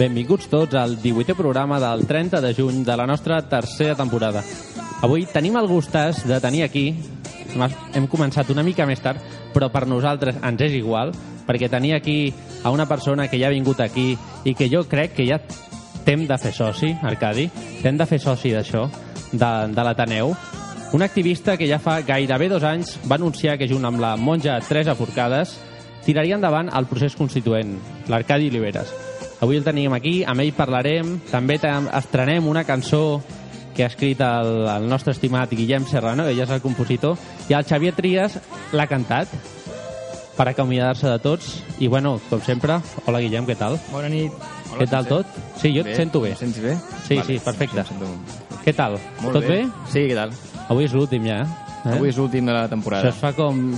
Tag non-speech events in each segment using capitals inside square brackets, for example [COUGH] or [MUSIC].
Benvinguts tots al 18è programa del 30 de juny de la nostra tercera temporada. Avui tenim el gustàs de tenir aquí, hem- començat una mica més tard, però per nosaltres ens és igual, perquè tenir aquí a una persona que ja ha vingut aquí i que jo crec que ja t'hem de fer soci, Arcadi, t'hem de fer soci d'això, de, de l'Ateneu, un activista que ja fa gairebé dos anys va anunciar que junt amb la monja Teresa Forcades tiraria endavant el procés constituent, l'Arcadi Oliveres. Avui el tenim aquí, amb ell parlarem, també estrenem una cançó que ha escrit el, el nostre estimat Guillem Serrano, ell és el compositor, i el Xavier Trias l'ha cantat per acomiadar-se de tots. I bueno, com sempre, hola Guillem, què tal? Bona nit. què tal tot? Sí, jo et Bé. sento bé. Em sents bé? Sí, sí, perfecte. em sento Què tal? Molt tot bé? Sí, què tal? Avui és l'últim ja, eh? Avui és l'últim de la Això temporada. es fa com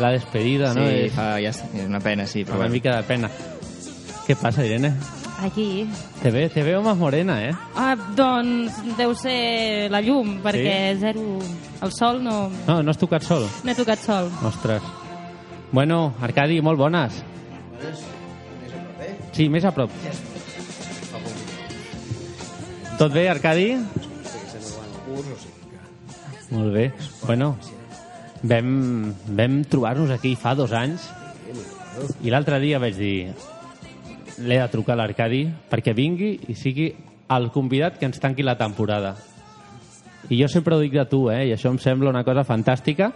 la despedida, sí, no? És fa, ja és és una pena, sí, però una bueno. mica de pena. Què passa, Irene? Aquí. Te, ve, te veo más morena, eh? Ah, doncs deu ser la llum, perquè zero... El sol no... No, no has tocat sol? No he tocat sol. Ostres. Bueno, Arcadi, molt bones. Sí, més a prop. Tot bé, Arcadi? Molt bé. Bueno, vam, vam trobar-nos aquí fa dos anys i l'altre dia vaig dir l'he de trucar a l'Arcadi perquè vingui i sigui el convidat que ens tanqui la temporada. I jo sempre ho dic de tu, eh? I això em sembla una cosa fantàstica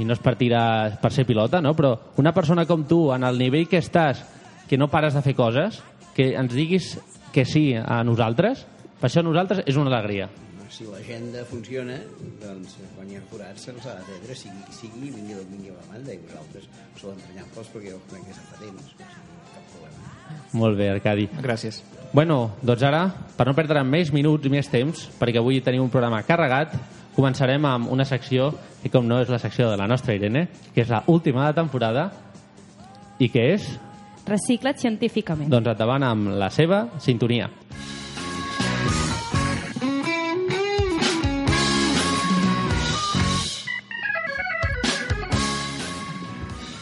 i no és per tirar per ser pilota, no? Però una persona com tu, en el nivell que estàs, que no pares de fer coses, que ens diguis que sí a nosaltres, per això a nosaltres és una alegria. Si l'agenda funciona, doncs quan hi ha forats se'ls ha d'atendre, sigui sigui, vingui d'on vingui la banda, i vosaltres sou entranyables perquè jo conec des de temps, o sigui. Molt bé, Arcadi. Gràcies. Bueno, doncs ara, per no perdre més minuts i més temps, perquè avui tenim un programa carregat, començarem amb una secció que, com no, és la secció de la nostra Irene, que és la última de temporada, i que és, Recicla't científicament. doncs, endavant amb la seva sintonia.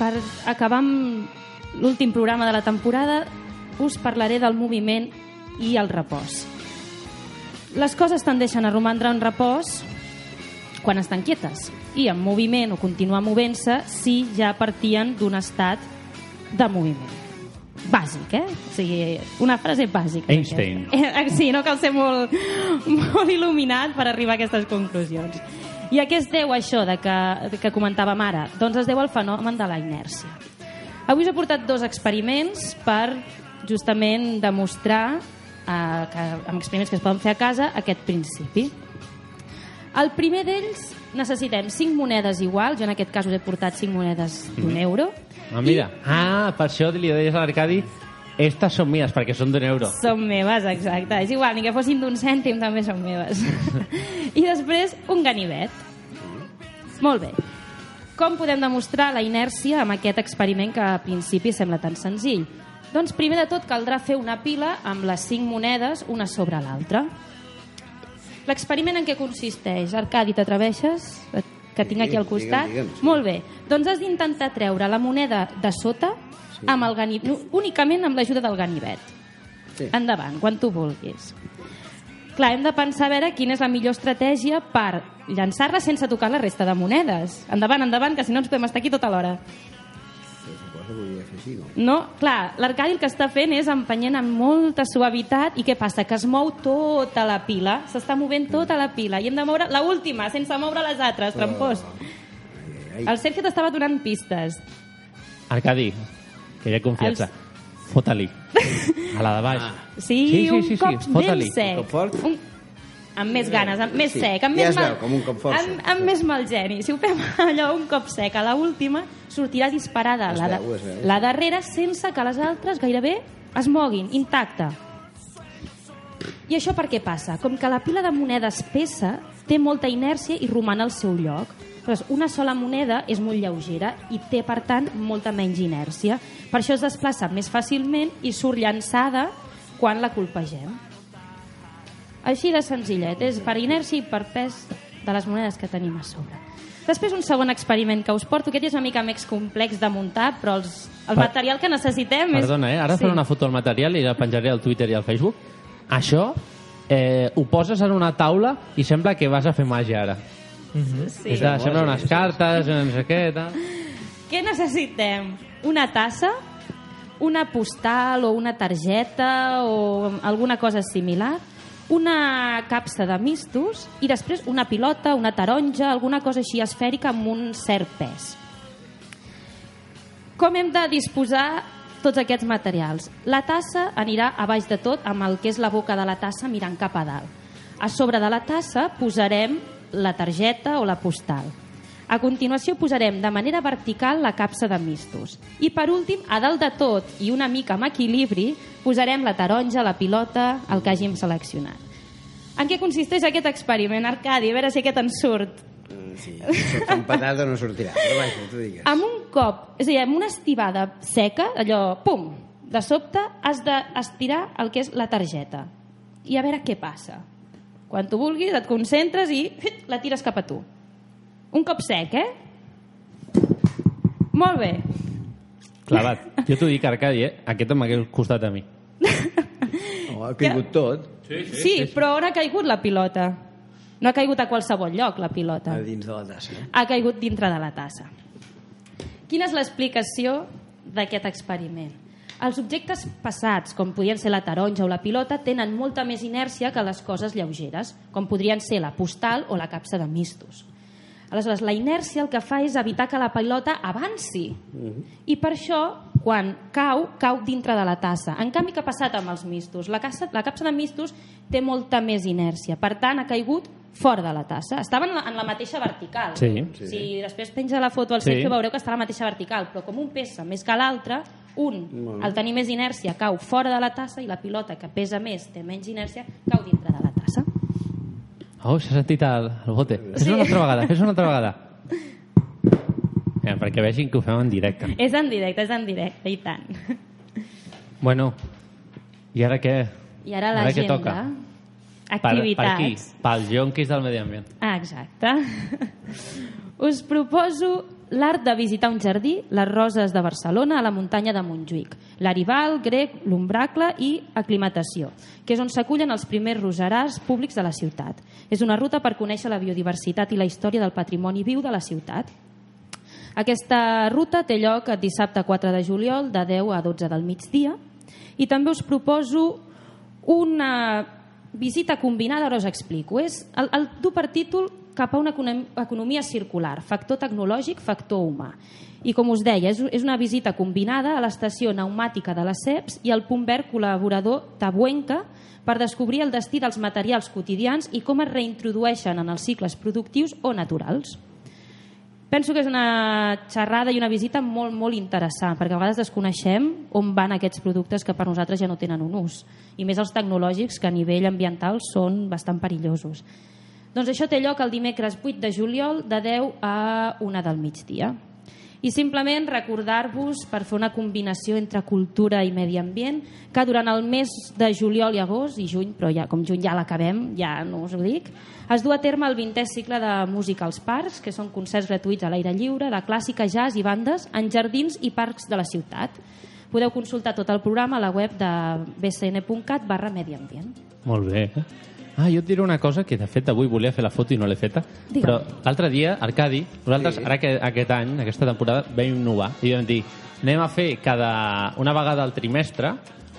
Per acabar amb l'últim programa de la temporada, us parlaré del moviment i el repòs. Les coses tendeixen a romandre en repòs quan estan quietes i en moviment o continuar movent-se si ja partien d'un estat de moviment. Bàsic, eh? O sigui, una frase bàsica. Einstein. Eh, Sí, no cal ser molt, molt il·luminat per arribar a aquestes conclusions. I a què es deu això de que, que comentàvem ara? Doncs es deu al fenomen de la inèrcia. Avui us he portat dos experiments per justament demostrar eh, que, amb experiments que es poden fer a casa aquest principi. El primer d'ells necessitem cinc monedes iguals, jo en aquest cas us he portat cinc monedes d'un euro. Ah, mira. Ah, per això li deies a l'Arcadi estas són mías, perquè són d'un euro. Són meves, exacte. És igual, ni que fossin d'un cèntim també són meves. [LAUGHS] I després un ganivet. Molt bé. Com podem demostrar la inèrcia amb aquest experiment que a principi sembla tan senzill? Doncs primer de tot caldrà fer una pila amb les cinc monedes una sobre l'altra. L'experiment en què consisteix? Arcadi, t'atreveixes? Que tinc aquí al Digue'm, costat. digue'm, sí. Molt bé. Doncs has d'intentar treure la moneda de sota amb el ganivet, únicament amb l'ajuda del ganivet. Sí. Endavant, quan tu vulguis. Clar, hem de pensar a veure quina és la millor estratègia per llançar-la sense tocar la resta de monedes. Endavant, endavant, que si no ens podem estar aquí tota l'hora. No? No? Clar, l'Arcadi el que està fent és empenyent amb molta suavitat i què passa? Que es mou tota la pila, s'està movent tota la pila i hem de moure la última, sense moure les altres, trampós. El Sergio t'estava donant pistes. Arcadi, que hi ha confiança. Fota-li. [LAUGHS] A la de baix. Sí, Sí, sí, un sí, sí, cop fota-li. ben sec. Un cop fort? Un... Amb més ganes, amb més Sí, sec, amb ja més es mal... veu, com un cop fort, Amb, sí. amb més mal geni. Si ho fem [LAUGHS] allò un cop sec, a la última sortirà disparada Es la, de, veu, es veu. la darrera sense que les altres gairebé es moguin, intacta. I això per què passa? Com que la pila de monedes pesa, té molta inèrcia i roman al seu lloc. Aleshores, una sola moneda és molt lleugera i té, per tant, molta menys inèrcia. Per això es desplaça més fàcilment i surt llançada quan la colpegem. Així de senzillet, és per inèrcia i per pes de les monedes que tenim a sobre. Després un segon experiment que us porto, aquest és una mica més complex de muntar, però els, el Per- material que necessitem. Perdona, eh? Ara faré una foto al material i la penjaré al Twitter i al Facebook. Això eh, ho poses en una taula i sembla que vas a fer màgia ara. Sí. És de, sembla unes cartes, no sé què, tal. Què necessitem? Una tassa, una postal o una targeta o alguna cosa similar, una capsa de mistos i després una pilota, una taronja, alguna cosa així esfèrica amb un cert pes. Com hem de disposar tots aquests materials? La tassa anirà a baix de tot amb el que és la boca de la tassa mirant cap a dalt. A sobre de la tassa posarem la targeta o la postal. A continuació posarem de manera vertical la capsa de mistos. I per últim, a dalt de tot i una mica amb equilibri, posarem la taronja, la pilota, el que hàgim seleccionat. En què consisteix aquest experiment, Arcadi? A veure si aquest en surt. Mm, Sí, o no sortirà. Però vaja, tu digues. Amb un cop, és a dir, amb una estivada seca, allò, pum, de sobte has d'estirar el que és la targeta. I a veure què passa. Quan tu vulguis, et concentres i fit, la tires cap a tu. Un cop sec, eh? Molt bé. Clavat. Jo t'ho dic, Arcadi, eh? Aquest m'hagués costat a mi. [LAUGHS] Oh, ha caigut tot Sí, sí, però on ha caigut la pilota? No ha caigut a qualsevol lloc, la pilota. a dins de la tassa. eh? ha caigut dintre de la tassa. Quina és l'explicació d'aquest experiment? Els objectes pesats, com podrien ser la taronja o la pilota, tenen molta més inèrcia que les coses lleugeres, com podrien ser la postal o la capsa de mistos. Aleshores, la inèrcia el que fa és evitar que la pilota avanci. I per això, quan cau, cau dintre de la tassa. En canvi, què ha passat amb els mistos? La, capsa, la capsa de mistos té molta més inèrcia. Per tant, ha caigut fora de la tassa. Estava en la, en la mateixa vertical. Sí. Sí. Si després penja la foto al Sí. Sergio veureu que està a la mateixa vertical, però com un pesa més que l'altre, un, al tenir més inèrcia, cau fora de la tassa i la pilota, que pesa més, té menys inèrcia, cau dintre de la tassa. Oh, s'ha sentit el, el bote. Fes-ho una altra vegada, fes-ho una altra vegada. Ja, perquè vegin que ho fem en directe. És en directe, és en directe, i tant. Bueno, i ara què? I ara Ara què l'agenda. toca? Per, per Activitats. qui? Pels jonquis del medi ambient. Ah, exacte. [LAUGHS] Us proposo l'art de visitar un jardí, les roses de Barcelona, a la muntanya de Montjuïc, l'Arival, Grec, l'Umbracle i Aclimatació, que és on s'acullen els primers roserars públics de la ciutat. És una ruta per conèixer la biodiversitat i la història del patrimoni viu de la ciutat. Aquesta ruta té lloc el dissabte 4 de juliol de 10 a 12 del migdia i també us proposo una visita combinada, ara us explico. És el, el du per títol cap a una econom- economia circular, factor tecnològic, factor humà. I com us deia, és, una visita combinada a l'estació pneumàtica de les CEPS i al punt verd col·laborador Tabuenca per descobrir el destí dels materials quotidians i com es reintrodueixen en els cicles productius o naturals. Penso que és una xerrada i una visita molt, molt interessant, perquè a vegades desconeixem on van aquests productes que per nosaltres ja no tenen un ús. I més els tecnològics, que a nivell ambiental són bastant perillosos. Doncs això té lloc el dimecres 8 de juliol de 10 a 1 del migdia. I simplement recordar-vos, per fer una combinació entre cultura i medi ambient, que durant el mes de juliol i agost, i juny, però ja, com juny ja l'acabem, ja no us ho dic, es du a terme el 20è cicle de música als parcs, que són concerts gratuïts a l'aire lliure, de clàssica, jazz i bandes en jardins i parcs de la ciutat. Podeu consultar tot el programa a la web de bcn.cat barra medi ambient. Molt bé. Ah, jo et diré una cosa que de fet avui volia fer la foto i no l'he feta, Digue'm. però l'altre dia, Arcadi, nosaltres Sí. ara que aquest any, aquesta temporada, vam innovar i vam dir, anem a fer cada una vegada al trimestre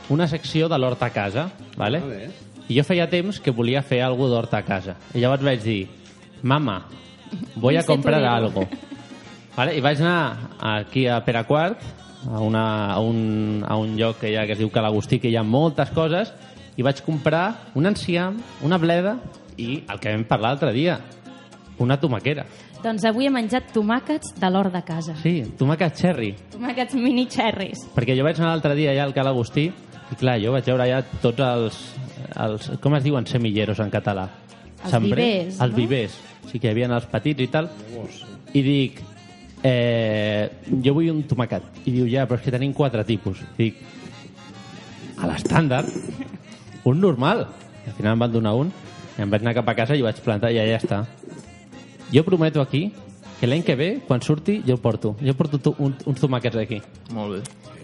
una secció de l'hort a casa, vale? I jo feia temps que volia fer alguna d'hort a casa. I llavors vaig dir, mama, voy a comprar algo. Vale? I vaig anar aquí a Peraquart, a, una, a, un, a un lloc que hi ha que es diu Calagustí, que hi ha moltes coses, i vaig comprar un enciam, una bleda i el que vam parlar l'altre dia, una tomaquera. Doncs avui he menjat tomàquets de l'hort de casa. Sí, tomàquet cherry. Tomàquets mini cherries. Perquè jo vaig anar l'altre dia allà al Cal Agustí I clar, jo vaig veure allà tots els, els com es diuen semilleros en català? Els vivers, Els no? vivers. Sí que hi havia els petits i tal. I dic, eh, jo vull un tomacat. I diu, ja, però és que tenim quatre tipus. I dic, a l'estàndard, un normal. I al final em van donar un, i em vaig anar cap a casa i ho vaig plantar i ja està. Jo prometo aquí que l'any que ve, quan surti, jo el porto. Jo porto tu, un, uns tomàquets aquí. Molt bé.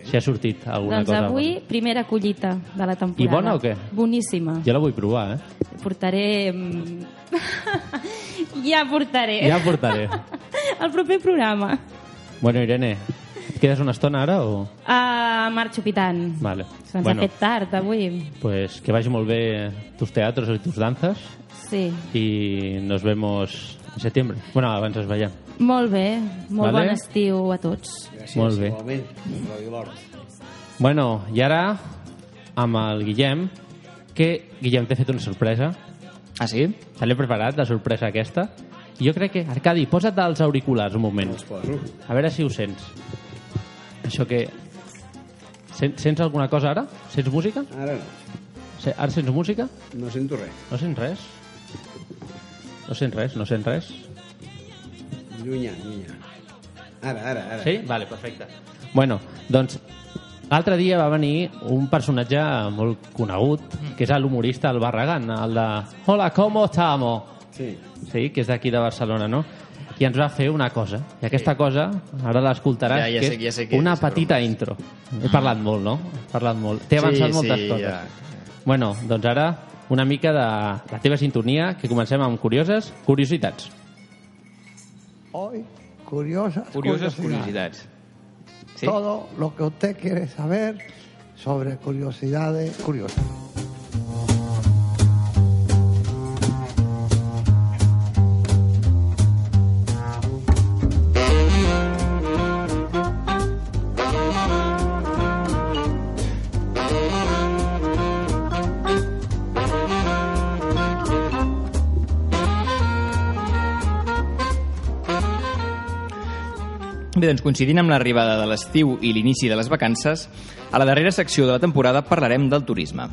Si ha sortit alguna doncs cosa. avui, primera collita de la temporada. I bona o què? Boníssima. Jo la vull provar, eh? Portaré... mm, [LAUGHS] ja portaré. Ja portaré. [LAUGHS] El proper programa. bueno, Irene, et quedes una estona ara o...? Uh, marxo pitant. Vale. Se'ns Bueno. ha fet tard avui. Pues que vagi molt bé tus teatros i tus danzas Sí. y nos vemos en septiembre. Bueno, abans es veiem. Molt bé. Molt Vale. bon estiu a tots. Gràcies, Molt bé. igualment. Bueno, i ara amb el Guillem, que Guillem t'he fet una sorpresa. Ah, sí? Te l'he preparat, la sorpresa aquesta. I jo crec que... Arcadi, posa't els auriculars un moment. Els poso. A veure si ho sents. Això que... Sents, sents alguna cosa ara? Sents música? Ara no. Se- Ara sents música? No sento res. No sents res? No sents res? No sents res? Llunyà, llunyà. Ara, ara, ara. Sí? Vale, perfecte. Bueno, doncs l'altre dia va venir un personatge molt conegut, que és l'humorista el Barragán, el de Hola, ¿cómo estamos? Sí. Sí, que és d'aquí de Barcelona, no? I ens va fer una cosa. I aquesta cosa, ara l'escoltaràs, Ja, ja que sé- ja sé què una és, petita no. intro. He parlat molt, no? He parlat molt. T'he avançat Sí, moltes sí, coses. ja. Bueno, doncs ara una mica de la teva sintonia, que comencem amb curioses curiositats. Hoy, curiosas, Curioses curiosidades. curiositats. Sí? Todo lo que usted quiere saber sobre curiosidades curiosas. Bé, doncs coincidint amb l'arribada de l'estiu i l'inici de les vacances, a la darrera secció de la temporada parlarem del turisme.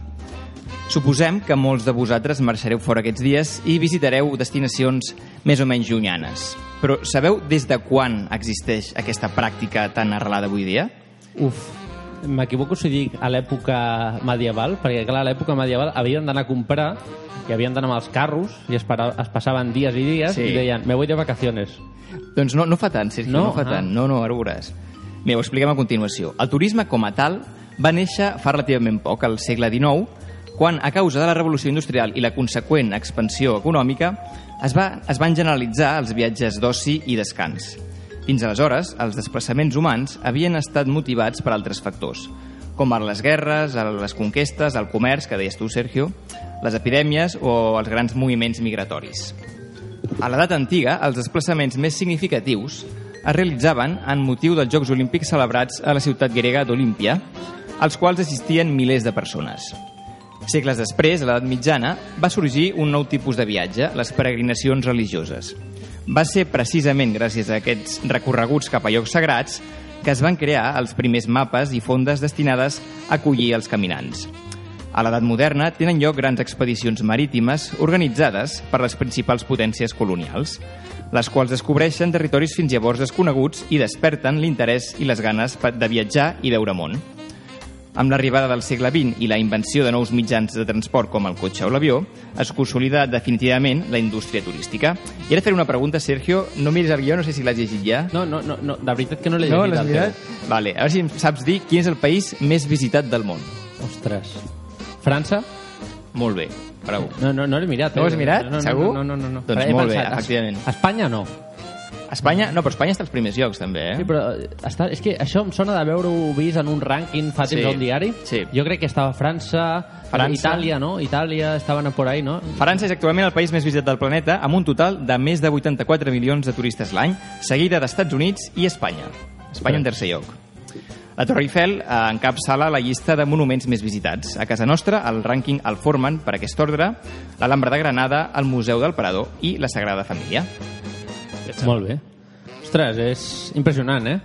Suposem que molts de vosaltres marxareu fora aquests dies i visitareu destinacions més o menys llunyanes. Però sabeu des de quan existeix aquesta pràctica tan arrelada avui dia? Uf, m'equivoco si dic a l'època medieval, perquè clar, a l'època medieval havien d'anar a comprar i havien d'anar amb els carros i es, para, es passaven dies i dies Sí. i deien, me voy de vacaciones. Doncs no, no fa tant, Sergio, no, No? fa Ah. tant. No, no, ara ho veuràs. Bé, ho expliquem a continuació. El turisme com a tal va néixer fa relativament poc, al segle XIX, quan, a causa de la revolució industrial i la conseqüent expansió econòmica, es, va, es van generalitzar els viatges d'oci i descans. Fins aleshores, els desplaçaments humans havien estat motivats per altres factors, com les guerres, les conquestes, el comerç, que deies tu, Sergio, les epidèmies o els grans moviments migratoris. A l'edat antiga, els desplaçaments més significatius es realitzaven en motiu dels Jocs Olímpics celebrats a la ciutat grega d'Olímpia, als quals assistien milers de persones. Segles després, a l'edat mitjana, va sorgir un nou tipus de viatge, les peregrinacions religioses. Va ser precisament gràcies a aquests recorreguts cap a llocs sagrats que es van crear els primers mapes i fondes destinades a acollir els caminants. A l'edat moderna tenen lloc grans expedicions marítimes organitzades per les principals potències colonials, les quals descobreixen territoris fins llavors desconeguts i desperten l'interès i les ganes de viatjar i veure món. Amb l'arribada del segle XX i la invenció de nous mitjans de transport com el cotxe o l'avió, es consolida definitivament la indústria turística. I ara faré una pregunta, Sergio. No miris el guió, no sé si l'has llegit ja. No, no, no, no, de veritat que no l'he No, llegit. l'has el mirat? Vale, a veure si em saps dir quin és el país més visitat del món. Ostres. França? Molt bé, bravo. No, no, no l'he mirat. No ho has eh? mirat? No, no, Segur? No, no, no. no. Doncs molt bé, pensat, es- efectivament. Espanya no. Espanya? No, però Espanya està als primers llocs, també, eh? Sí, però eh, està, és que això em sona de veure-ho vist en un rànquing fa temps Sí, a un diari. sí. Jo crec que estava a França, França. Itàlia, no? Itàlia, estaven por ahí, no? França és actualment el país més visitat del planeta, amb un total de més de 84 milions de turistes l'any, seguida d'Estats Units i Espanya. Espanya en tercer lloc. La Torre Eiffel eh, encapçala la llista de monuments més visitats. A casa nostra, el rànquing el formen, per aquest ordre, l'Alhambra de Granada, el Museu del Prado i la Sagrada Família. Molt bé. Ostres, és impressionant, eh?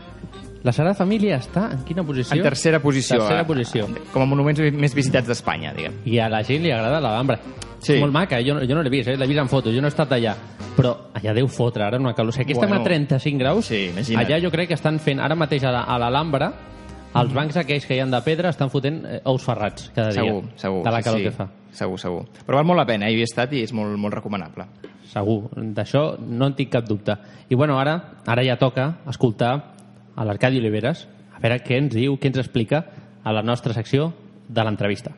La Sagrada Família està en quina posició? En tercera posició. Tercera eh, posició. Com a monuments més visitats d'Espanya, diguem. I a la gent li agrada l'Alhambra. Sí. És molt maca, eh? jo, no- jo no l'he vist, eh? l'he vist en fotos, jo no he estat allà. Però allà deu fotre, ara una calor. O sigui, aquí estem Bueno. a 35 graus, Sí, imagina't. allà jo crec que estan fent, ara mateix a la- a l'Alhambra. Els bancs aquells que hi han de pedra estan fotent eh, ous ferrats cada dia. Segur, segur. De la calor sí. que fa. Segur, segur. Però val molt la pena, eh? hi he estat i és molt, molt recomanable. Segur, d'això no en tinc cap dubte. I bueno, ara ara ja toca escoltar a l'Arcadi Oliveres a veure què ens diu, què ens explica a la nostra secció de l'entrevista.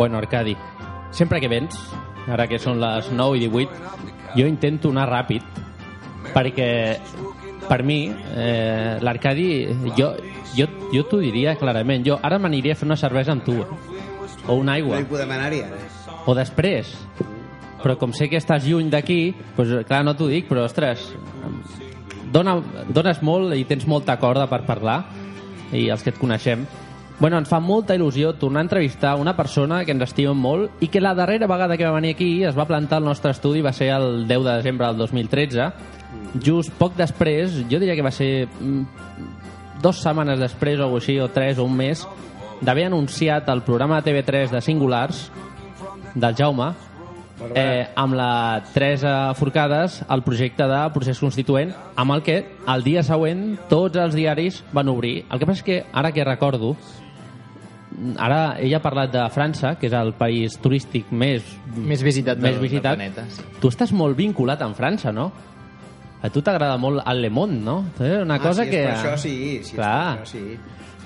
Bueno, Arcadi, sempre que vens, ara que són les 9 i 18, jo intento anar ràpid perquè per mi eh, l'Arcadi jo, jo, jo t'ho diria clarament jo ara m'aniria a fer una cervesa amb tu eh? o una No aigua hi podem anar-hi, ara. o després però com sé que estàs lluny d'aquí doncs, clar, no t'ho dic, però ostres dona, dones molt i tens molta corda per parlar i els que et coneixem Bueno, ens fa molta il·lusió tornar a entrevistar una persona que ens estimem molt i que la darrera vegada que va venir aquí es va plantar al nostre estudi va ser el 10 de desembre del 2013 just poc després, jo diria que va ser mm, dos setmanes després o així, o tres o un mes d'haver anunciat el programa de TV3 de Singulars del Jaume eh, amb la Teresa Forcades el projecte de procés constituent amb el que el dia següent tots els diaris van obrir. El que passa és que ara que recordo ara ella ha parlat de França, que és el país turístic més, Més visitat del- més del visitat. planeta, sí. Tu estàs molt vinculat amb França, no? A tu t'agrada molt el Le Monde, no? Eh, Una ah, cosa si que... és per això sí, si Clar. és per això sí.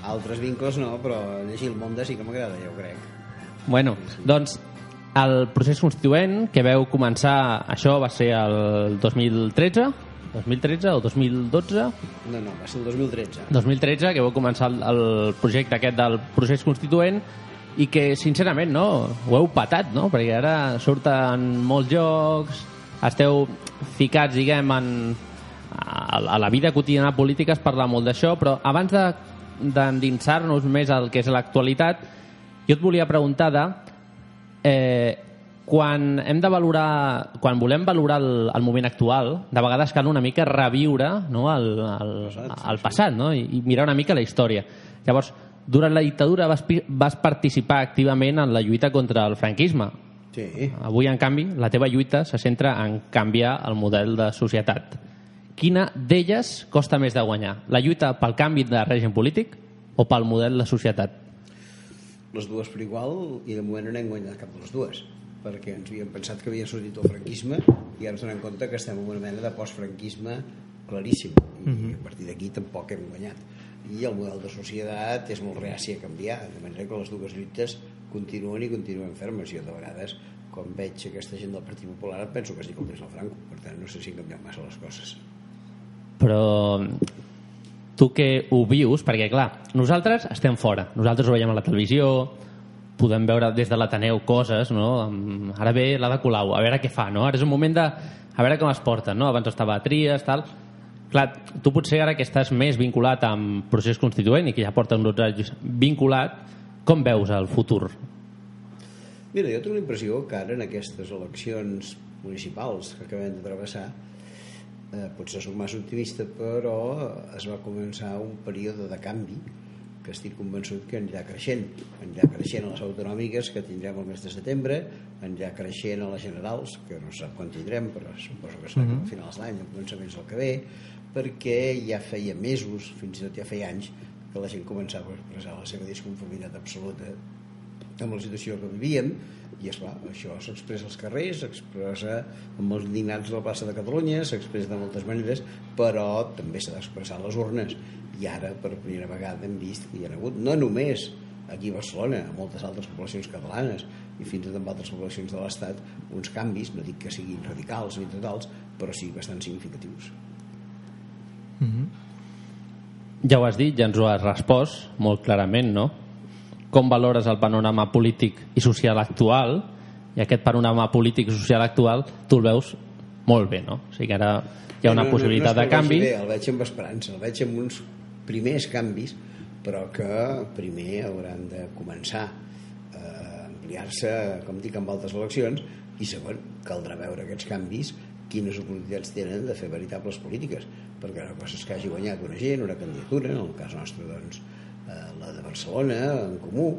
Altres vincles no, però llegir el Monde sí que m'agrada, ja ho crec. Bueno, doncs el procés constituent que veu començar, això va ser el 2013, 2013 o 2012, No, no, va ser el 2013. 2013, que vau començar el, el projecte aquest del procés constituent i que, sincerament, no, ho heu patat, no? Perquè ara surten molts jocs, esteu ficats, diguem, en, a, a la vida quotidiana política es parla molt d'això, però abans de d'endinsar-nos més al que és l'actualitat, jo et volia preguntar de eh, quan hem de valorar quan volem valorar el, el moment actual de vegades cal una mica reviure no, el, el, el passat no? I, i mirar una mica la història. Llavors durant la dictadura vas, vas participar activament en la lluita contra el franquisme. Sí. avui en canvi la teva lluita se centra en canviar el model de societat. Quina d'elles costa més de guanyar? La lluita pel canvi de règim polític o pel model de societat? Les dues per igual i de moment no hem guanyat cap de les dues perquè ens havíem pensat que havia sortit el franquisme i ara ens donem compte que estem en una mena de postfranquisme claríssim. I a partir d'aquí tampoc hem guanyat. I el model de societat és molt reaci a canviar de manera que les dues lluites continuen i continuen fermes. Jo de vegades quan veig aquesta gent del Partit Popular penso que es diu el Franco. Per tant no sé si han canviat massa les coses. Però tu que ho vius, perquè clar, nosaltres estem fora, nosaltres ho veiem a la televisió, podem veure des de l'Ateneu coses, no? Amb- Ara ve la de Colau, a veure què fa, no? Ara és un moment de... a veure com es porten, no? Abans estava a Tries, tal... Clar, tu potser ara que estàs més vinculat amb procés constituent i que ja porta uns 12 anys vinculat, com veus el futur? Mira, jo tinc la impressió que ara en aquestes eleccions municipals que acabem de travessar eh, potser soc massa optimista però es va començar un període de canvi que estic convençut que anirà creixent anirà creixent a les autonòmiques que tindrem el mes de setembre anirà creixent a les generals que no sap quan tindrem però suposo que serà mm -hmm. a finals d'any o començaments del que ve perquè ja feia mesos fins i tot ja feia anys que la gent començava a expressar la seva disconformitat absoluta amb la situació que vivíem i esclar, això s'expressa als carrers s'expressa amb els indignats de la plaça de Catalunya s'expressa de moltes maneres però també s'ha d'expressar les urnes. I ara per primera vegada hem vist que hi ha hagut no només aquí a Barcelona, a moltes altres poblacions catalanes i fins i tot en altres poblacions de l'Estat uns canvis, no dic que siguin radicals ni totals, però sí bastant significatius. Ja ho has dit, ja ens ho has respost molt clarament, no? Com valores el panorama polític i social actual? I aquest panorama polític i social actual tu el veus molt bé, no? O sigui que ara hi ha una No, no, possibilitat no, no de canvi. Bé, el veig amb esperança, el veig amb uns primers canvis però que primer hauran de començar a ampliar-se, com dic, amb altres eleccions, i segon, caldrà veure aquests canvis quines oportunitats tenen de fer veritables polítiques, perquè una cosa és que hagi guanyat una gent, una candidatura, en el cas nostre, doncs, la de Barcelona, en comú,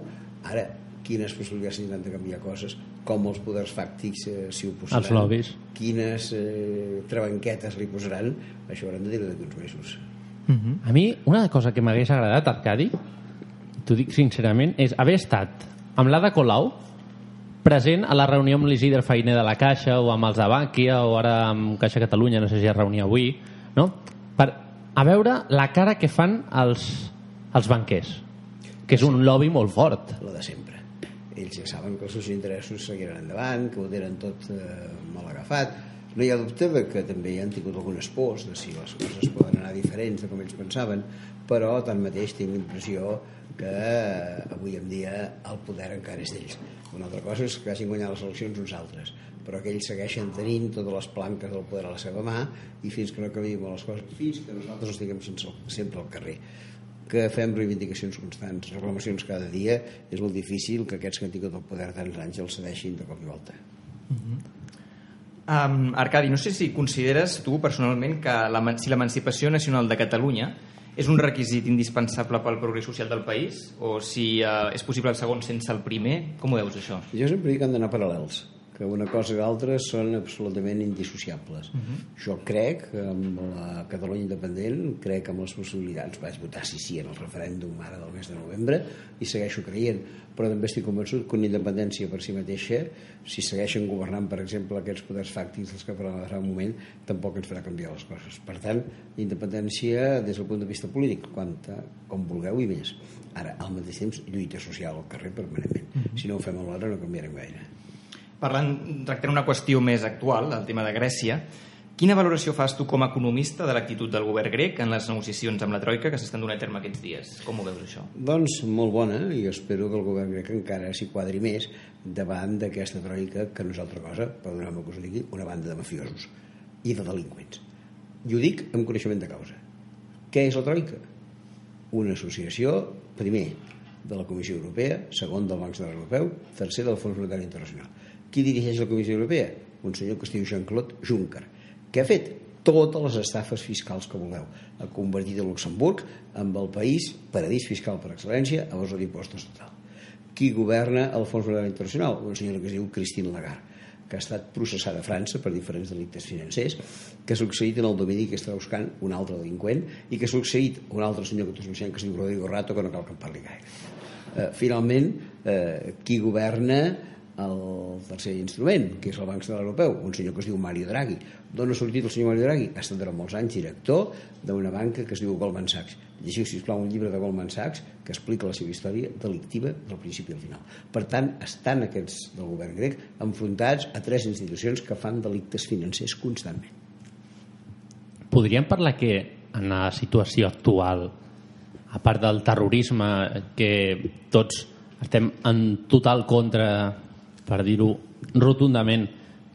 ara, quines possibilitats tindran de canviar coses, com els poders fàctics eh, s'hi oposaran, Els lobbies. quines eh, trabanquetes li posaran, això hauran de dir-ho d'aquí uns mesos. A mi, una cosa que m'hagués agradat, Arcadi, t'ho dic sincerament, és haver estat amb l'Ada Colau present a la reunió amb l'Isidre Feiner de la Caixa o amb els de Bànquia o ara amb Caixa Catalunya, no sé si es reunia avui, no? per a veure la cara que fan els, els banquers, que és un lobby molt fort. la de sempre. Ells ja saben que els seus interessos seguiran endavant, que ho tenen tot eh, mal agafat. No hi ha dubte de que també hi han tingut algunes pors de si les coses poden anar diferents de com ells pensaven, però tanmateix tinc l'impressió que eh, avui en dia el poder encara és d'ells. Una altra cosa és que hagin guanyat les eleccions uns altres, però que ells segueixen tenint totes les planques del poder a la seva mà i fins que no canviem les coses, fins que nosaltres estiguem sense, sempre al carrer que fem reivindicacions constants, reclamacions cada dia, és molt difícil que aquests que han tingut el poder tants anys els cedeixin de cop i volta. Um, Arcadi, no sé si consideres tu personalment que la, si l'emancipació nacional de Catalunya és un requisit indispensable pel progrés social del país o si uh, és possible el segon sense el primer? Com ho veus, això? Jo sempre dic que han d'anar paral·lels, que una cosa i l'altra són absolutament indissociables. Uh -huh. Jo crec que amb la Catalunya independent, crec amb les possibilitats, vaig votar sí sí en el referèndum ara del mes de novembre i segueixo creient, però també estic convençut que una independència per si mateixa, si segueixen governant, per exemple, aquests poders fàctics dels que fa un moment, tampoc ens farà canviar les coses. Per tant, independència des del punt de vista polític, quanta, com vulgueu i més. Ara, al mateix temps, lluita social al carrer permanentment. Uh -huh. Si no ho fem alhora no canviarem gaire. Parlant, tractant una qüestió més actual, el tema de Grècia, quina valoració fas tu com a economista de l'actitud del govern grec en les negociacions amb la Troika que s'estan donant a terme aquests dies? Com ho veus, això? Doncs molt bona, i espero que el govern grec encara s'hi quadri més davant d'aquesta troica que no és altra cosa, perdoneu-me que us ho digui, una banda de mafiosos i de delinqüents. I ho dic amb coneixement de causa. Què és la troica? Una associació, primer, de la Comissió Europea, segon del Banc Central Europeu, tercer del Fons Monetari Internacional. Qui dirigeix la Comissió Europea? Un senyor que es diu Jean-Claude Juncker. Què ha fet? Totes les estafes fiscals que vulgueu. Ha convertit el Luxemburg amb el país paradís fiscal per excel·lència a base d'impostos total. Qui governa el Fons Monetari Internacional? Una senyora que es diu Christine Lagarde que ha estat processada a França per diferents delictes financers, que ha succeït en el domini que està buscant un altre delinqüent i que ha succeït un altre senyor que tots coneixem que es diu Rodrigo Rato, que no cal que en parli gaire. Eh, finalment, eh, qui governa el tercer instrument, que és el Banc Central Europeu, un senyor que es diu Mario Draghi. D'on ha sortit el senyor Mario Draghi? Ha estat durant molts anys director d'una banca que es diu Goldman Sachs. Llegiu, sisplau, un llibre de Goldman Sachs que explica la seva història delictiva del principi al final. Per tant, estan aquests del govern grec enfrontats a tres institucions que fan delictes financers constantment. Podríem parlar que en la situació actual, a part del terrorisme, que tots estem en total contra, per dir-ho rotundament,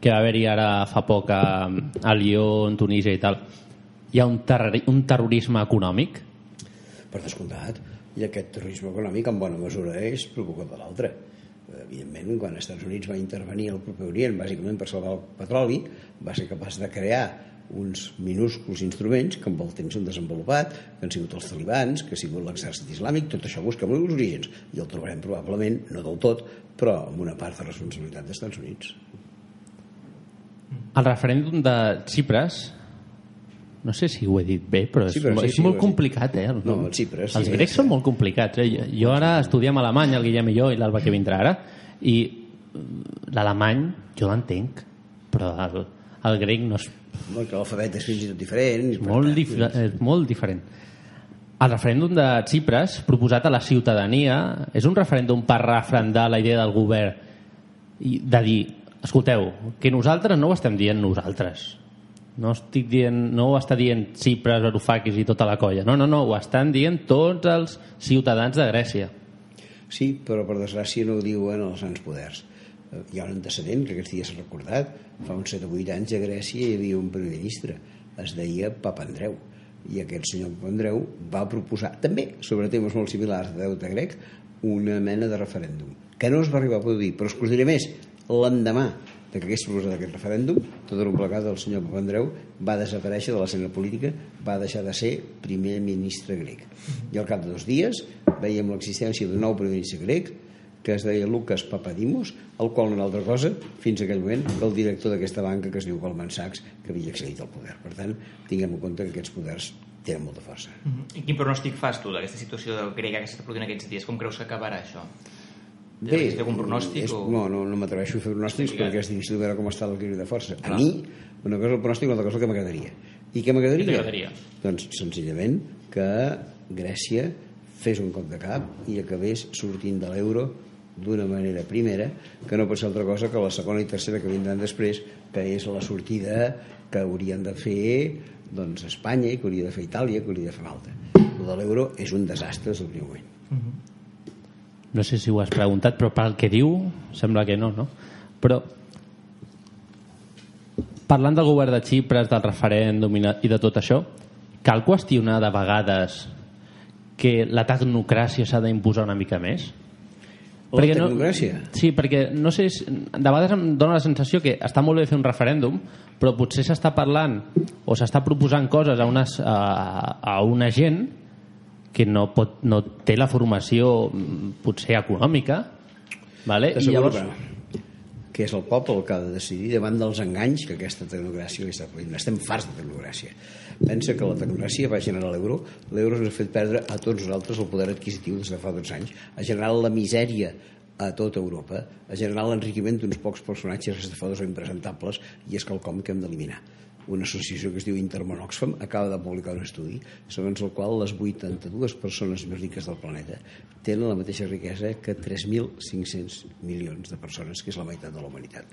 que va haver-hi ara fa poc a, a Lió, en Tunísia i tal, hi ha un, terror, un terrorisme econòmic? Per descomptat. I aquest terrorisme econòmic, en bona mesura, és preocupat de l'altre. Evidentment, quan els Estats Units va intervenir al proper Orient, bàsicament per salvar el petroli, va ser capaç de crear uns minúsculs instruments que amb el temps s'han desenvolupat, que han sigut els talibans, que ha sigut l'exèrcit islàmic, tot això busquem els orígens i el trobarem probablement, no del tot, però amb una part de responsabilitat dels Estats Units. El referèndum de Xipres, no sé si ho he dit bé, però és, Xipres, sí, és sí, molt dit. complicat, eh? El, No, el Xipres, Els sí, grecs és- són molt complicats, eh? Jo, jo ara estudiem alemany, el Guillem i jo, i l'Alba que vindrà ara, i mm, l'alemany jo l'entenc, però el, el grec no és No, que l'alfabet és fins i tot diferent. i molt, tant, dif és molt diferent. El referèndum de Xipres, proposat a la ciutadania, és un referèndum per refrendar la idea del govern i de dir, escolteu, que nosaltres no ho estem dient nosaltres. No, estic dient, no ho està dient Xipres, Varoufakis i tota la colla. No, no, no, ho estan dient tots els ciutadans de Grècia. Sí, però per desgràcia no ho diuen els grans poders. Hi ha un antecedent que aquests dies s'ha recordat. Fa uns 7 o 8 anys a Grècia hi havia un primer ministre. Es deia Papandreu. i aquest senyor Andreu va proposar, també sobre temes molt similars de deute grec, una mena de referèndum, que no es va arribar a produir, però us diré més, l'endemà de que hagués proposat aquest referèndum, tot un plegat el senyor Papandreou va desaparèixer de l'escena política, va deixar de ser primer ministre grec. I al cap de dos dies veiem l'existència d'un nou primer ministre grec que es deia Lucas Papadimos, el qual no era altra cosa, fins a aquell moment, que el director d'aquesta banca que es diu Goldman Sachs, que havia accedit al poder. Per tant, tinguem en compte que aquests poders tenen molta força. I quin pronòstic fas tu d'aquesta situació grega que s'està produint aquests dies? Com creus que acabarà això? Bé, Tens algun pronòstic? és, o... no, no, no m'atreveixo a fer pronòstics perquè és difícil veure com està l'equilibri de força. A Clar. mi, una cosa el pronòstic una altra cosa que m'agradaria. I què m'agradaria? Doncs senzillament que Grècia fes un cop de cap i acabés sortint de l'euro d'una manera primera, que no ser altra cosa que la segona i tercera que vindran després, que és la sortida que haurien de fer doncs, Espanya, i que hauria de fer Itàlia, que hauria de fer Malta. El de l'euro és un desastre des del primer moment. No sé si ho has preguntat, però pel que diu sembla que no, no? Però parlant del govern de Xipres, del referèndum i de tot això, cal qüestionar de vegades que la tecnocràcia s'ha d'imposar una mica més? La tecnocràcia? No, sí, perquè no sé, si- de vegades em dóna la sensació que està molt bé fer un referèndum, però potser s'està parlant o s'està proposant coses a, unes, a, a una gent que no, pot, no té la formació potser econòmica vale? i llavors que, que és el poble el que ha de decidir davant dels enganys que aquesta tecnocràcia li està produint. Estem farts de tecnocràcia. Pensa que la tecnocràcia va generar l'euro. L'euro ens ha fet perdre a tots nosaltres el poder adquisitiu des de fa 12 anys. Ha generat la misèria a tota Europa, ha generat l'enriquiment d'uns pocs personatges dos anys impresentables i és quelcom que hem d'eliminar. Una associació que es diu Intermón Oxfam acaba de publicar un estudi segons el qual les 82 persones més riques del planeta tenen la mateixa riquesa que 3.500 milions de persones, que és la meitat de la humanitat.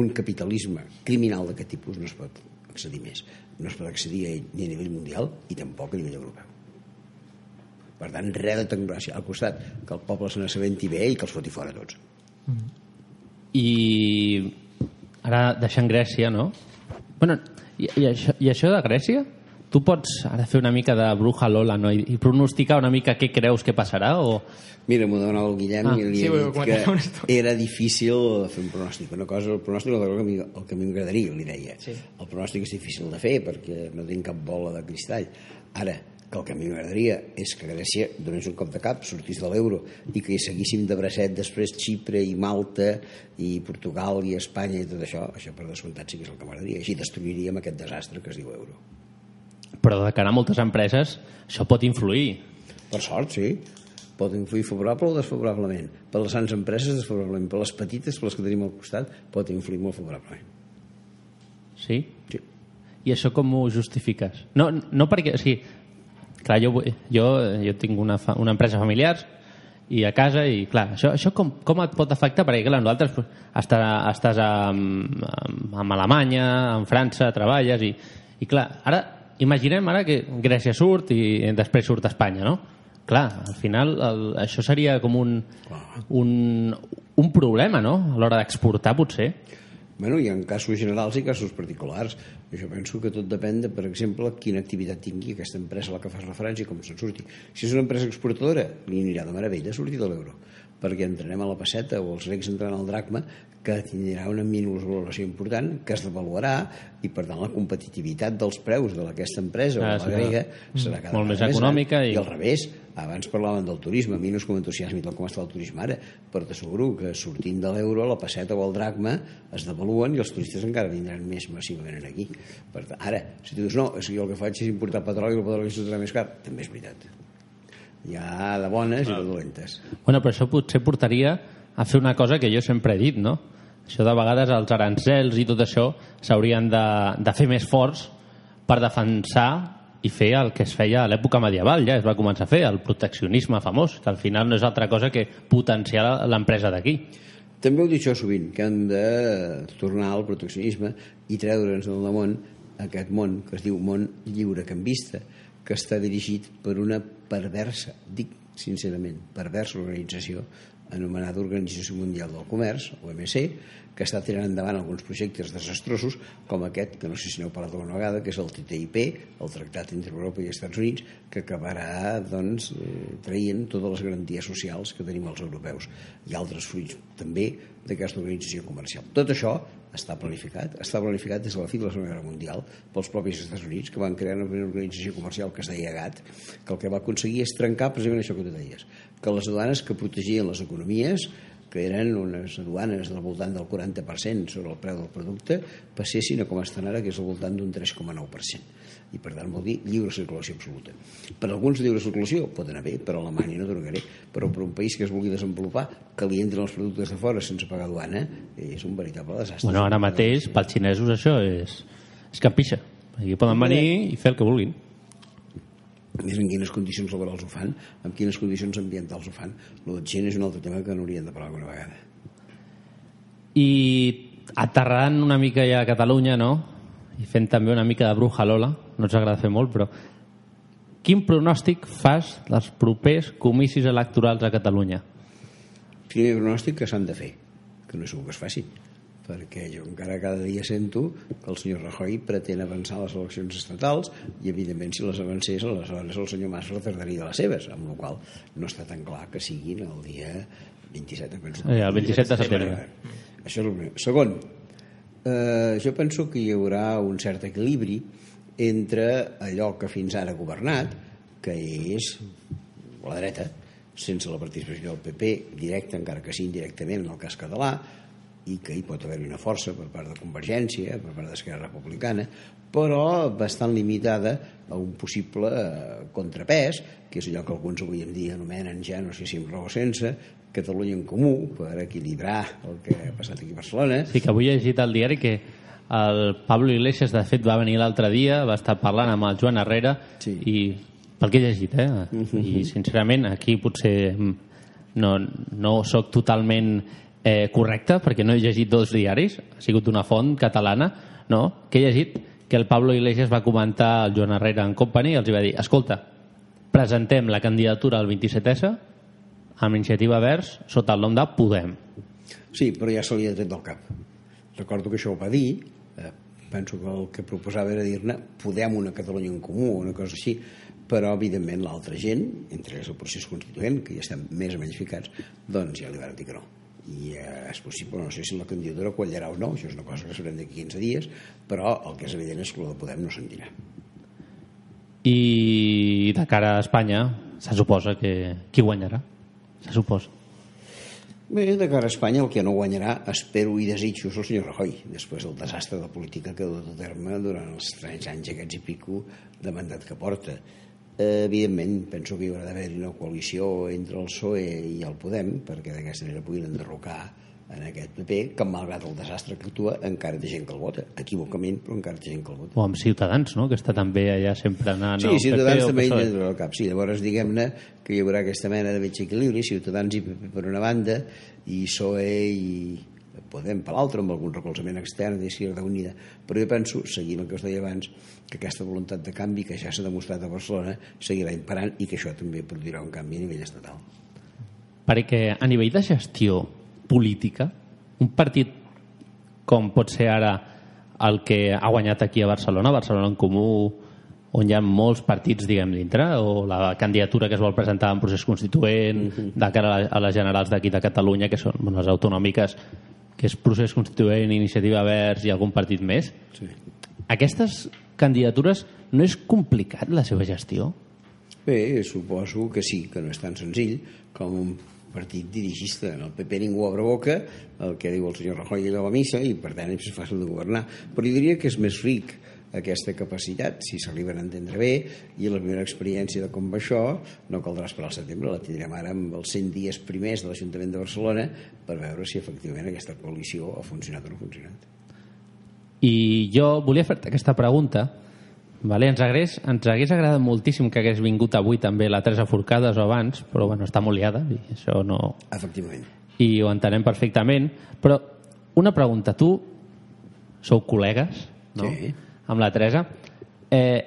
Un capitalisme criminal d'aquest tipus no es pot accedir més. No es pot accedir ni a nivell mundial i tampoc a nivell europeu. Per tant, res de tecnocràcia. Al costat, que el poble se n'assabenti bé i que els foti fora tots. i ara deixant Grècia no? bueno, i, i, això, i això de Grècia tu pots ara fer una mica de bruja Lola no? I, i pronosticar una mica què creus que passarà o... Mira, m'ho demanava el Guillem Ah, i li sí, he dit que era difícil fer un pronòstic. Una cosa és el pronòstic, el que mi- el que a mi m'agradaria, li deia. Sí. El pronòstic és difícil de fer perquè no tinc cap bola de cristall. Ara, que el que a mi m'agradaria és que Grècia donés un cop de cap, sortís de l'euro i que hi seguíssim de bracet després Xipre i Malta i Portugal i Espanya i tot això, això per descomptat sí que és el que m'agradaria. Així destruiríem aquest desastre que es diu euro. Però de cara a moltes empreses això pot influir Per sort, sí. Pot influir favorable o desfavorablement. Per les grans empreses, desfavorablement. Per les petites, per les que tenim al costat, pot influir molt favorablement. sí? Sí. I això com ho justifiques? No, no perquè... O sigui, clar, jo, jo, jo tinc una, fa, una empresa familiar i a casa i clar, això, això com, com et pot afectar? Perquè clar, nosaltres pues, estàs, estàs a, a, a Alemanya, en França, treballes i, i clar, ara imaginem ara que Grècia surt i després surt Espanya, no? Clar, al final el, això seria com un, un, un problema, no? A l'hora d'exportar, potser. Bueno, hi ha casos generals i casos particulars. Jo penso que tot depèn de, per exemple, quina activitat tingui aquesta empresa a la que fas referència i com se'n surti. Si és una empresa exportadora, li anirà de meravella sortir de l'euro, perquè entrarem a la passeta o els grecs entraran al dracma, que tindrà una minusvaloració important, que es devaluarà, i per tant la competitivitat dels preus d'aquesta empresa Ah, o la grega serà cada molt més gran. econòmica i- I al revés, abans parlàvem del turisme, a mi no és com entusiasme tal com està el turisme ara, però t'asseguro que sortint de l'euro, la passeta o el dracma es devaluen i els turistes encara vindran més massivament aquí. Per tant, ara, si tu dius, no, és que jo el que faig és importar petroli i el petroli serà més car, també és veritat. Hi ha de bones i de dolentes. Bueno, però això potser portaria a fer una cosa que jo sempre he dit, no? Això de vegades els arancels i tot això s'haurien de, de fer més forts per defensar i fer el que es feia a l'època medieval, ja es va començar a fer, el proteccionisme famós, que al final no és altra cosa que potenciar l'empresa d'aquí. També heu dit això sovint, que hem de tornar al proteccionisme i treure'ns del damunt aquest món que es diu món lliurecanvista, que està dirigit per una perversa, dic sincerament, perversa organització anomenada Organització Mundial del Comerç, OMC, que està tirant endavant alguns projectes desastrosos, com aquest, que no sé si n'heu parlat alguna vegada, que és el TTIP, el Tractat entre Europa i Estats Units, que acabarà doncs, eh, traient totes les garanties socials que tenim els europeus i altres fruits també d'aquesta organització comercial. Tot això està planificat, està planificat des de la fi de la Segona Guerra Mundial pels propis Estats Units, que van crear una organització comercial que es deia GATT, que el que va aconseguir és trencar precisament això que tu deies, que les aduanes que protegien les economies que eren unes aduanes del voltant del 40% sobre el preu del producte, passessin a com estan ara, que és al voltant d'un 3,9%. I per tant vol dir lliure circulació absoluta. Per alguns lliure circulació poden haver, per Alemanya no tornaré, però per un país que es vulgui desenvolupar, que li entren els productes de fora sense pagar aduana, és un veritable desastre. Bueno, ara mateix, pels xinesos, això és, és campixa. Aquí poden venir i fer el que vulguin. Més en quines condicions laborals ho fan, en quines condicions ambientals ho fan. Lo de Xina és un altre tema que n'hauríem de parlar alguna vegada. I aterrant una mica ja a Catalunya, no? I fent també una mica de bruja Lola, no ens agrada fer molt, però quin pronòstic fas dels propers comicis electorals a Catalunya? Primer pronòstic que s'han de fer, que no és segur que es faci, perquè jo encara cada dia sento que el senyor Rajoy pretén avançar les eleccions estatals i evidentment si les avancés aleshores el senyor Mas retardaria les seves amb la qual no està tan clar que siguin el dia 27 penso. Eh, el 27 de setembre. Això és el primer. Segon, eh, jo penso que hi haurà un cert equilibri entre allò que fins ara ha governat, que és la dreta, sense la participació del PP directa, encara que sigui indirectament en el cas català, i que hi pot haver una força per part de Convergència, per part d'Esquerra Republicana, però bastant limitada a un possible eh, contrapès, que és allò que alguns avui en dia anomenen ja, no sé si amb raó sense, Catalunya en Comú, per equilibrar el que ha passat aquí a Barcelona. Sí, que avui he llegit al diari que el Pablo Iglesias, de fet, va venir l'altre dia, va estar parlant amb el Joan Herrera, Sí. i pel que he llegit, eh? I, sincerament, aquí potser no, no sóc totalment eh, correcte, perquè no he llegit dos diaris, ha sigut una font catalana, no? que he llegit que el Pablo Iglesias va comentar al Joan Herrera en Company i els va dir, escolta, presentem la candidatura al 27S amb iniciativa Verds sota el nom de Podem. Sí, però ja se li ha tret del cap. Recordo que això ho va dir, eh, penso que el que proposava era dir-ne Podem una Catalunya en comú o una cosa així, però evidentment l'altra gent, entre ells el procés constituent, que ja estem més o menys ficats, doncs ja li van dir que no. I eh, és possible, no sé si la candidatura quallarà o no, això és una cosa que sabrem d'aquí 15 dies, però el que és evident és que el de Podem no se'n dirà. I de cara a Espanya, se suposa que qui guanyarà? Se suposa. Bé, de cara a Espanya el que no guanyarà, espero i desitjo, és el senyor Rajoy, després del desastre de política que ha dut a terme durant els 30 anys aquests i pico de mandat que porta. Eh, evidentment, penso que hi haurà d'haver una coalició entre el PSOE i el Podem, perquè d'aquesta manera puguin enderrocar en aquest PP, que malgrat el desastre que actua, encara té gent que el vota. Equivocament, però encara té gent que el vota. O amb Ciutadans, no? que està també allà sempre anant Sí, al Ciutadans PP també hi PSOE. entra al cap. Sí, llavors diguem-ne que hi haurà aquesta mena de mig equilibri, Ciutadans i PP per una banda, i PSOE i Podem per l'altra, amb algun recolzament extern d'Izquierda Unida. Però jo penso, seguint el que us deia abans, que aquesta voluntat de canvi que ja s'ha demostrat a Barcelona seguirà imperant i que això també produirà un canvi a nivell estatal. Perquè a nivell de gestió política, un partit com pot ser ara el que ha guanyat aquí a Barcelona, Barcelona en Comú, on hi ha molts partits, diguem, dintre, o la candidatura que es vol presentar en procés constituent de cara a, la, a les generals d'aquí de Catalunya, que són bueno, les autonòmiques, que és procés constituent, iniciativa verds i algun partit més. Sí. Aquestes candidatures no és complicat la seva gestió? Bé, suposo que sí, que no és tan senzill com un partit dirigista. En el PP ningú obre boca, el que diu el senyor Rajoy a la missa, i per tant és fàcil de governar. Però jo diria que és més ric aquesta capacitat, si s'arriben a entendre bé, i la primera experiència de com va això no caldrà esperar al setembre, la tindrem ara amb els 100 dies primers de l'Ajuntament de Barcelona per veure si efectivament aquesta coalició ha funcionat o no ha funcionat. I jo volia fer-te aquesta pregunta. Vale? Ens, hagués, ens hagués agradat moltíssim que hagués vingut avui també la Teresa Forcades o abans, però bueno, està molt liada i això no... Efectivament. I ho entenem perfectament. Però una pregunta, tu sou col·legues no? Sí. amb la Teresa. Eh,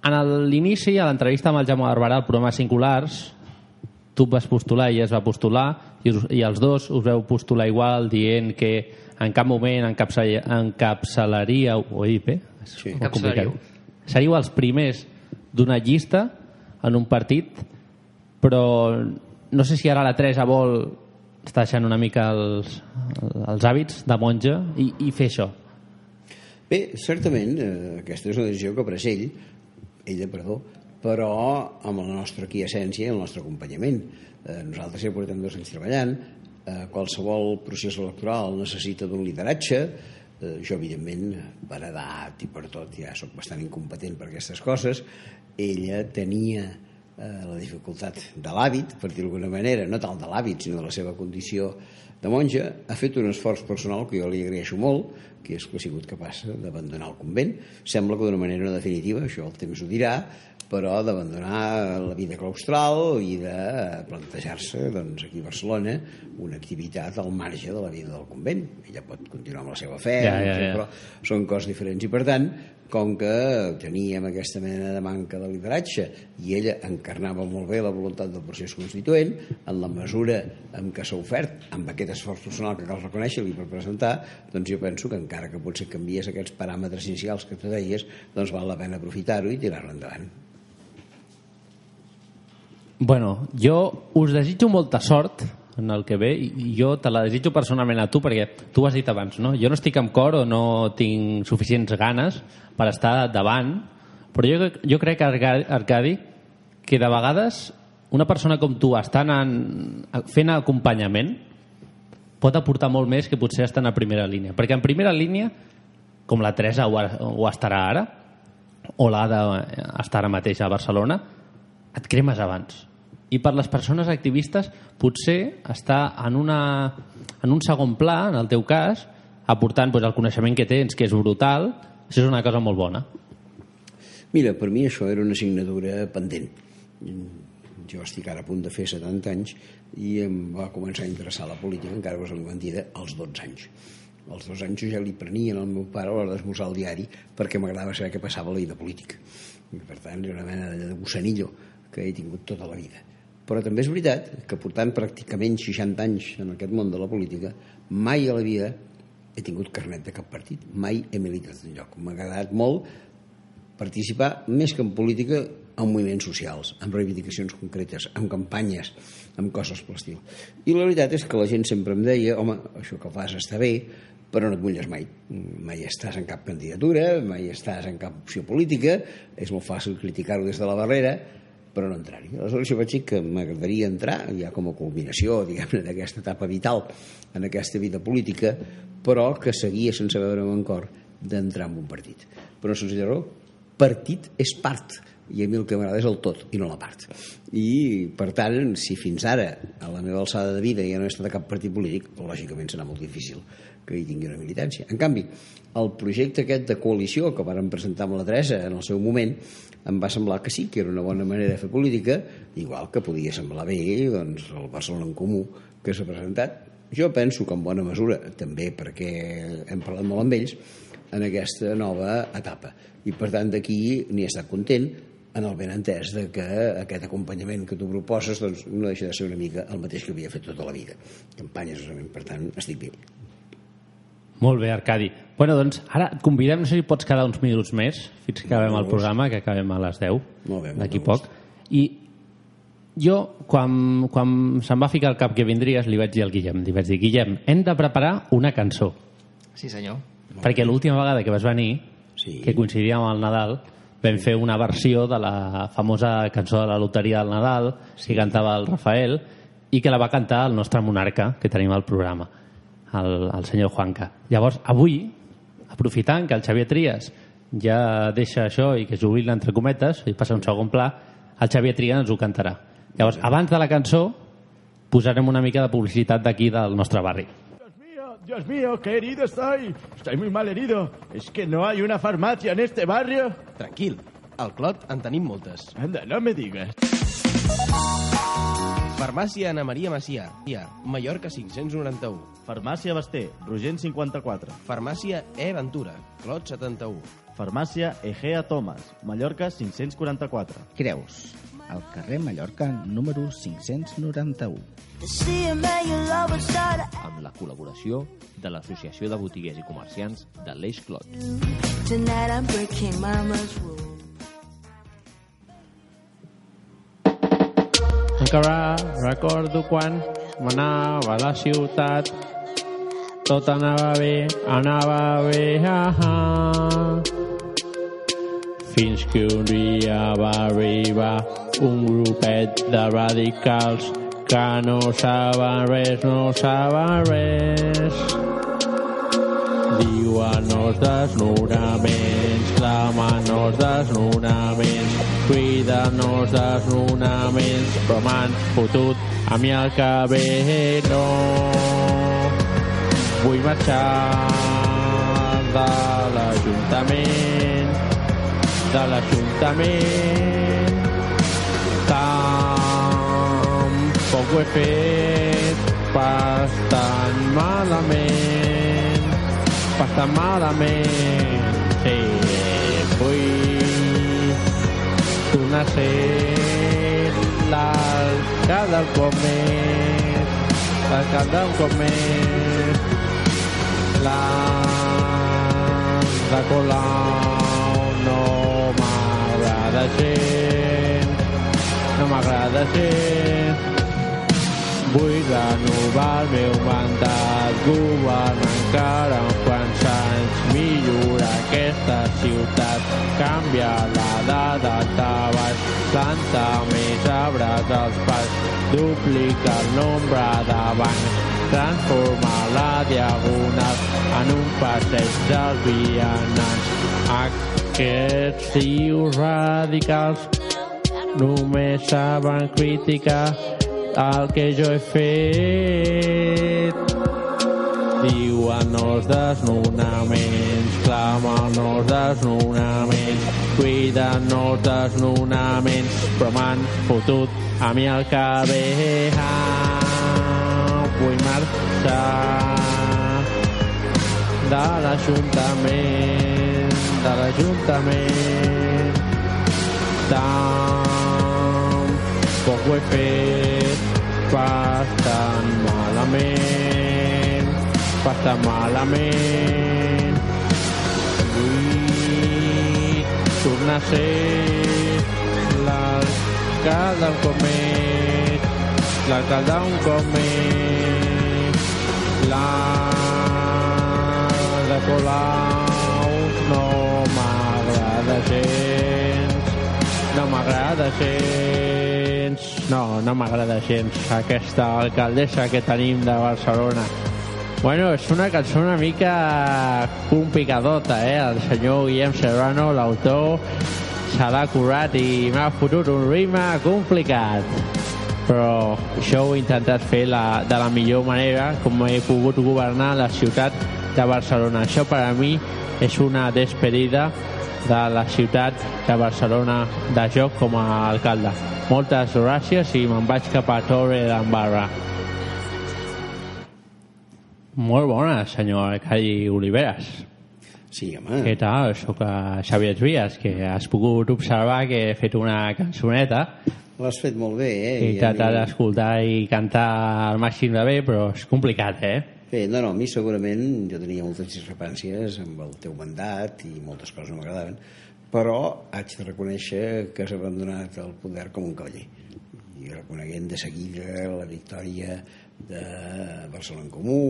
en l'inici, a l'entrevista amb el Jaume Barberà al programa Singulars, tu et vas postular i es va postular, i, us, i els dos us veu postular igual dient que en cap moment encapçal- encapçalaríeu... Ho he dit bé? Sí. Seríeu els primers d'una llista en un partit, però no sé si ara la Teresa vol estar deixant una mica els, els hàbits de monja i, i fer això. Bé, certament, eh, aquesta és una decisió que pres ell, ella, perdó, però amb la nostra quiescència i el nostre acompanyament. Eh, nosaltres ja portem dos anys treballant, eh, qualsevol procés electoral necessita d'un lideratge, eh, jo, evidentment, per edat i per tot, ja sóc bastant incompetent per aquestes coses, ella tenia la dificultat de l'hàbit, per dir-ho d'alguna manera, no tant de l'hàbit, sinó de la seva condició de monja, ha fet un esforç personal que jo li agraeixo molt, que és que ha sigut capaç d'abandonar el convent. Sembla que d'una manera no definitiva, això el temps ho dirà, però d'abandonar la vida claustral i de plantejar-se doncs, aquí a Barcelona una activitat al marge de la vida del convent. Ella pot continuar amb la seva fe, Ja, ja, ja. però són coses diferents i per tant com que teníem aquesta mena de manca de lideratge i ella encarnava molt bé la voluntat del procés constituent en la mesura en què s'ha ofert amb aquest esforç personal que cal reconèixer-li per presentar, doncs jo penso que encara que potser canvies aquests paràmetres inicials que tu deies, doncs val la pena aprofitar-ho i tirar-lo endavant. Bueno, jo us desitjo molta sort en el que ve i jo te la desitjo personalment a tu perquè tu ho has dit abans, no? Jo no estic amb cor o no tinc suficients ganes per estar davant, però jo, jo crec, Arca- Arcadi, que de vegades una persona com tu estant en, fent acompanyament pot aportar molt més que potser estar a primera línia. Perquè en primera línia, com la Teresa ho, ho estarà ara, o l'ha d'estar ara mateix a Barcelona, et cremes abans. I per les persones activistes potser està en, una, en un segon pla, en el teu cas, aportant doncs, el coneixement que tens, que és brutal, això és una cosa molt bona. Mira, per mi això era una assignatura pendent. Jo estic ara a punt de fer 70 anys i em va començar a interessar la política, encara que ho mentida, als 12 anys. Als dos anys jo ja li prenien al meu pare a l'hora d'esmorzar el diari perquè m'agradava saber què passava a la vida política. I per tant, era una mena de gossanillo que he tingut tota la vida. Però també és veritat que portant pràcticament 60 anys en aquest món de la política, mai a la vida he tingut carnet de cap partit, mai he militat enlloc. M'ha agradat molt participar més que en política en moviments socials, amb reivindicacions concretes, amb campanyes, amb coses per l'estil. I la veritat és que la gent sempre em deia home, això que fas està bé, però no et mulles mai. Mai estàs en cap candidatura, mai estàs en cap opció política, és molt fàcil criticar-ho des de la barrera, però no entrar-hi. Aleshores jo vaig dir que m'agradaria entrar, ja com a culminació, [LAUGHS] diguem-ne, d'aquesta etapa vital en aquesta vida política, però que seguia sense veure'm en cor d'entrar en un partit. Però no se'ns raó, partit és part, i a mi el que m'agrada és el tot i no la part. I, per tant, si fins ara, a la meva alçada de vida, ja no he estat a cap partit polític, lògicament serà molt difícil que hi tingui una militància. En canvi, el projecte aquest de coalició que vàrem presentar amb la Teresa en el seu moment em va semblar que sí, que era una bona manera de fer política, igual que podia semblar bé doncs, el Barcelona en Comú que s'ha presentat. Jo penso que en bona mesura, també perquè hem parlat molt amb ells, en aquesta nova etapa. I per tant d'aquí n'hi he estat content en el ben entès de que aquest acompanyament que tu proposes doncs, no deixa de ser una mica el mateix que havia fet tota la vida. Campanyes, per tant, estic bé. Molt bé, Arcadi. Bueno, doncs, ara et convidem, no sé si pots quedar uns minuts més, fins que acabem el programa, que acabem a les 10, Molt bé, molt d'aquí poc. I jo, quan, quan se'm va ficar al cap que vindries, li vaig dir al Guillem, li vaig dir, Guillem, hem de preparar una cançó, Sí, senyor. perquè l'última vegada que vas venir, Sí. que coincidia amb el Nadal, vam fer una versió de la famosa cançó de la loteria del Nadal, que cantava el Rafael, i que la va cantar el nostre monarca, que tenim al programa, el, el senyor Juanca. Llavors, avui, aprofitant que el Xavier Trias ja deixa això i que es jubila entre cometes i passa un segon pla, el Xavier Trias ens ho cantarà. Llavors, abans de la cançó, posarem una mica de publicitat d'aquí del nostre barri. Dios mío, Dios mío, qué herido estoy. Estoy muy mal herido. ¿Es que no hay una farmacia en este barrio? Tranquil, al Clot en tenim moltes. Anda, no me digas. Farmàcia Ana Maria Macià, Ia, Mallorca 591. Farmàcia Basté, Rogent 54. Farmàcia E Ventura, Clot 71. Farmàcia Egea Thomas, Mallorca 544. Creus. al carrer Mallorca número 591. amb la col·laboració de l'Associació de Botiguers i Comerciants de l'Eix Clot. Tonight I'm breaking mama's rule. Encara recordo quan m'anava a la ciutat tot anava bé, anava bé, ah, ah. Fins que un dia va arribar un grupet de radicals que no saben res, no saben res. Diuen els desnonaments, clamen els desnonaments, criden els desnonaments, però m'han fotut a mi el cabell, no. Vull marxar de l'Ajuntament, de l'Ajuntament. Tampoc ho he fet bastant malament, bastant malament. Sí, vull ser l'alcalde cop més, l'alcalde cop més, la de Colau no m'agrada gens, no m'agrada gens. Vull renovar el meu mandat, governar encara uns quants anys, millorar aquesta ciutat, canviar la dada baix, plantar més arbres als parcs, duplicar el nombre de bancs, transformar la diagonal en un passeig dels vianants. Aquests tios radicals només saben criticar el que jo he fet. Diuen els desnonaments, clamen els desnonaments, cuiden els desnonaments, però m'han fotut a mi el cabell. Ah, vull marxar de l'Ajuntament, de l'Ajuntament. Tampoc ho he fet bastant malament, bastant malament. Vull tornar a ser l'alcalde un cop més, l'alcalde un cop més, la de Colau. No m'agrada gens, no m'agrada gens, no, no m'agrada gens. Aquesta alcaldessa que tenim de Barcelona. Bueno, és una cançó una mica complicadota, eh? El senyor Guillem Serrano, l'autor, se l'ha curat i m'ha fotut un ritme complicat. Però això ho he intentat fer la, de la millor manera, com he pogut governar la ciutat de Barcelona. Això per a mi és una despedida de la ciutat de Barcelona de joc com a alcalde. Moltes gràcies i me'n vaig cap a Torre d'Embarra. Molt bona, senyor Arcadi Oliveres. Sí, home. Què tal? Soc Xavier Trias, que has pogut observar que he fet una cançoneta. L'has fet molt bé, eh? He intentat mi- escoltar i cantar al màxim de bé, però és complicat, eh? Bé, no, no, a mi segurament jo tenia moltes discrepàncies amb el teu mandat i moltes coses no m'agradaven, però haig de reconèixer que has abandonat el poder com un cavaller i reconeguent de seguida la victòria de Barcelona en Comú,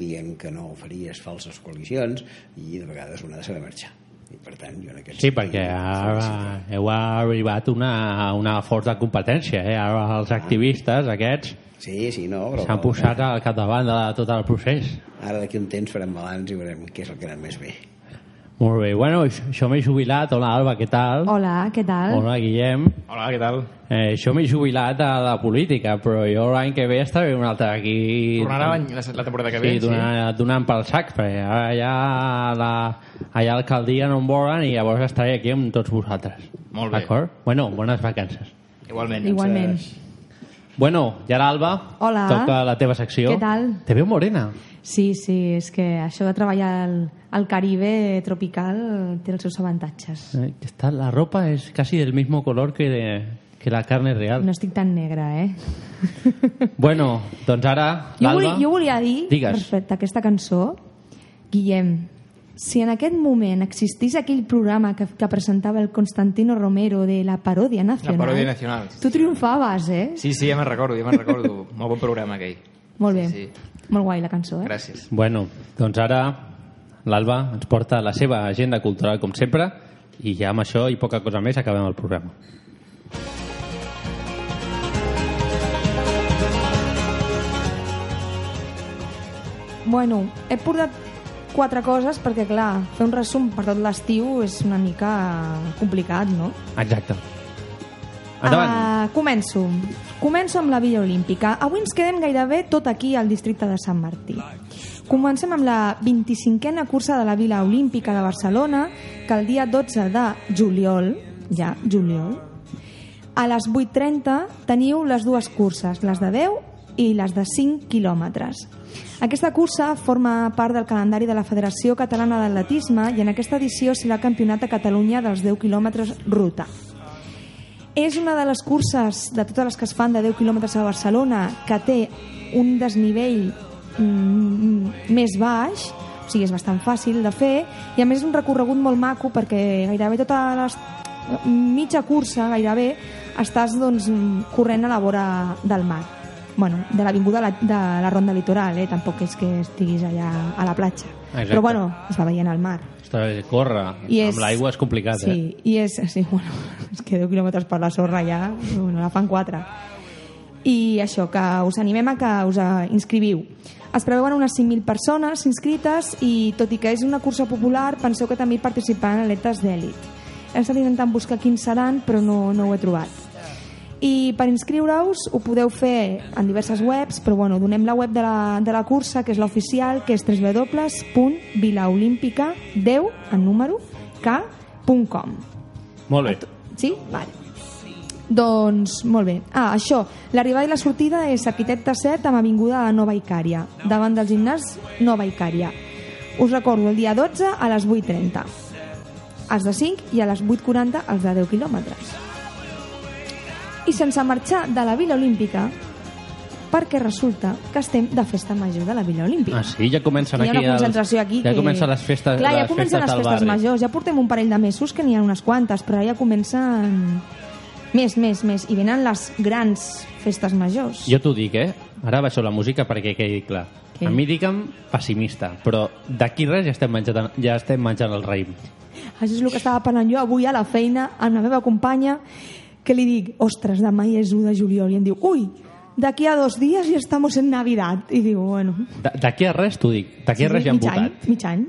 dient que no faries falses coalicions i de vegades una ha de saber marxar. I per tant, jo en aquest Sí, perquè ara heu arribat una, una forta competència, eh? Ara els activistes aquests Sí, sí, no, s'han posat al capdavant de tot el procés. Ara d'aquí un temps farem balanç i veurem què és el que ha anat més bé. Molt bé, bueno, això això m'he jubilat. Hola, Alba, què tal? Hola, què tal? Hola, Guillem. Hola, què tal? Eh, això m'he jubilat a la política, però jo l'any que ve estaré un altre aquí... Tornarà l'any- la, la temporada que ve, sí, donant, donant pel sac, perquè ara ja la, allà l'alcaldia no em volen i llavors estaré aquí amb tots vosaltres. Molt bé. D'acord? Bueno, bones vacances. Igualment. Igualment. Bueno, i ara, Alba, Hola. toca la teva secció. Què tal? Te veu morena. Sí, sí, és que això de treballar al, al Caribe tropical té els seus avantatges. Eh, Está, la ropa es casi del mismo color que, de- que la carne és real. No estic tan negra, eh? [LAUGHS] Bueno, doncs ara, Jo, volia, l'Alba... jo volia dir, Digues. respecte a aquesta cançó, Guillem, si en aquest moment existís aquell programa que, que presentava el Constantino Romero de la Paròdia La Nacional, paròdia nacional. tu triomfaves, eh? Sí, sí, ja me'n recordo, ja me'n recordo. Molt bon programa aquell. Molt bé. Sí, Molt guai la cançó, eh? Gràcies. Bueno, doncs ara l'Alba ens porta la seva agenda cultural, com sempre, i ja amb això i poca cosa més acabem el programa. Bueno, he portat quatre coses perquè, clar, fer un resum per tot l'estiu és una mica complicat, no? Exacte. Endavant. Uh, començo. Començo amb la Villa Olímpica. Avui ens quedem gairebé tot aquí al districte de Sant Martí. Comencem amb la 25a cursa de la Vila Olímpica de Barcelona, que el dia 12 de juliol, ja, juliol, a les 8.30 teniu les dues curses, les de 10 i les de 5 quilòmetres. Aquesta cursa forma part del calendari de la Federació Catalana d'Atletisme i en aquesta edició serà el Campionat de Catalunya dels 10 quilòmetres ruta. És una de les curses de totes les que es fan de 10 quilòmetres a Barcelona que té un desnivell mm, més baix, o sigui, és bastant fàcil de fer, i a més és un recorregut molt maco perquè gairebé tota la mitja cursa, gairebé, estàs doncs, corrent a la vora del mar. Bueno, de l'avinguda de la, de la Ronda Litoral, eh? tampoc és que estiguis allà a la platja. Exacte. Però bueno, es va veient al mar. Està bé, córrer I és- amb l'aigua és complicat, sí, eh? i és, sí, bueno, [LAUGHS] és que 10 quilòmetres per la sorra ja, bueno, la fan 4. I això, que us animem a que us inscriviu. Es preveuen unes 5.000 persones inscrites i, tot i que és una cursa popular, penseu que també hi participaran atletes d'èlit. He estat intentant buscar quins seran, però no, no ho he trobat. I per inscriure-us ho podeu fer en diverses webs, però bueno, donem la web de la, de la cursa, que és l'oficial, que és www.vilaolímpica10, en número, k.com. Molt bé. Sí? Vale. Doncs, molt bé. Ah, això, l'arribada i la sortida és Arquitecte 7 amb Avinguda de Nova Icària, davant del gimnàs Nova Icària. Us recordo, el dia 12 a les 8.30. Els de 5 i a les 8.40 els de 10 quilòmetres. I sense marxar de la Vila Olímpica, perquè resulta que estem de festa major de la Vila Olímpica. Ah, sí? Ja comencen Hi ha aquí... una els- concentració aquí Ja que... comencen les festes, Clar, ja les comencen festes les festes majors. Ja portem un parell de mesos que n'hi ha unes quantes, però ja comencen... Més, més, més. I venen les grans festes majors. Jo t'ho dic, eh? Ara baixo la música perquè quedi clar. Què? A mi digue'm pessimista, però d'aquí res ja estem menjant, ja estem menjant el raïm. Això és el que estava parlant jo avui a la feina amb la meva companya, que li dic, ostres, demà és 1 de juliol, i em diu, ui, d'aquí a dos dies ja estamos en Navidad. I diu, bueno... Da- D'aquí a res t'ho dic, d'aquí a res ja han mig any, votat. mig any.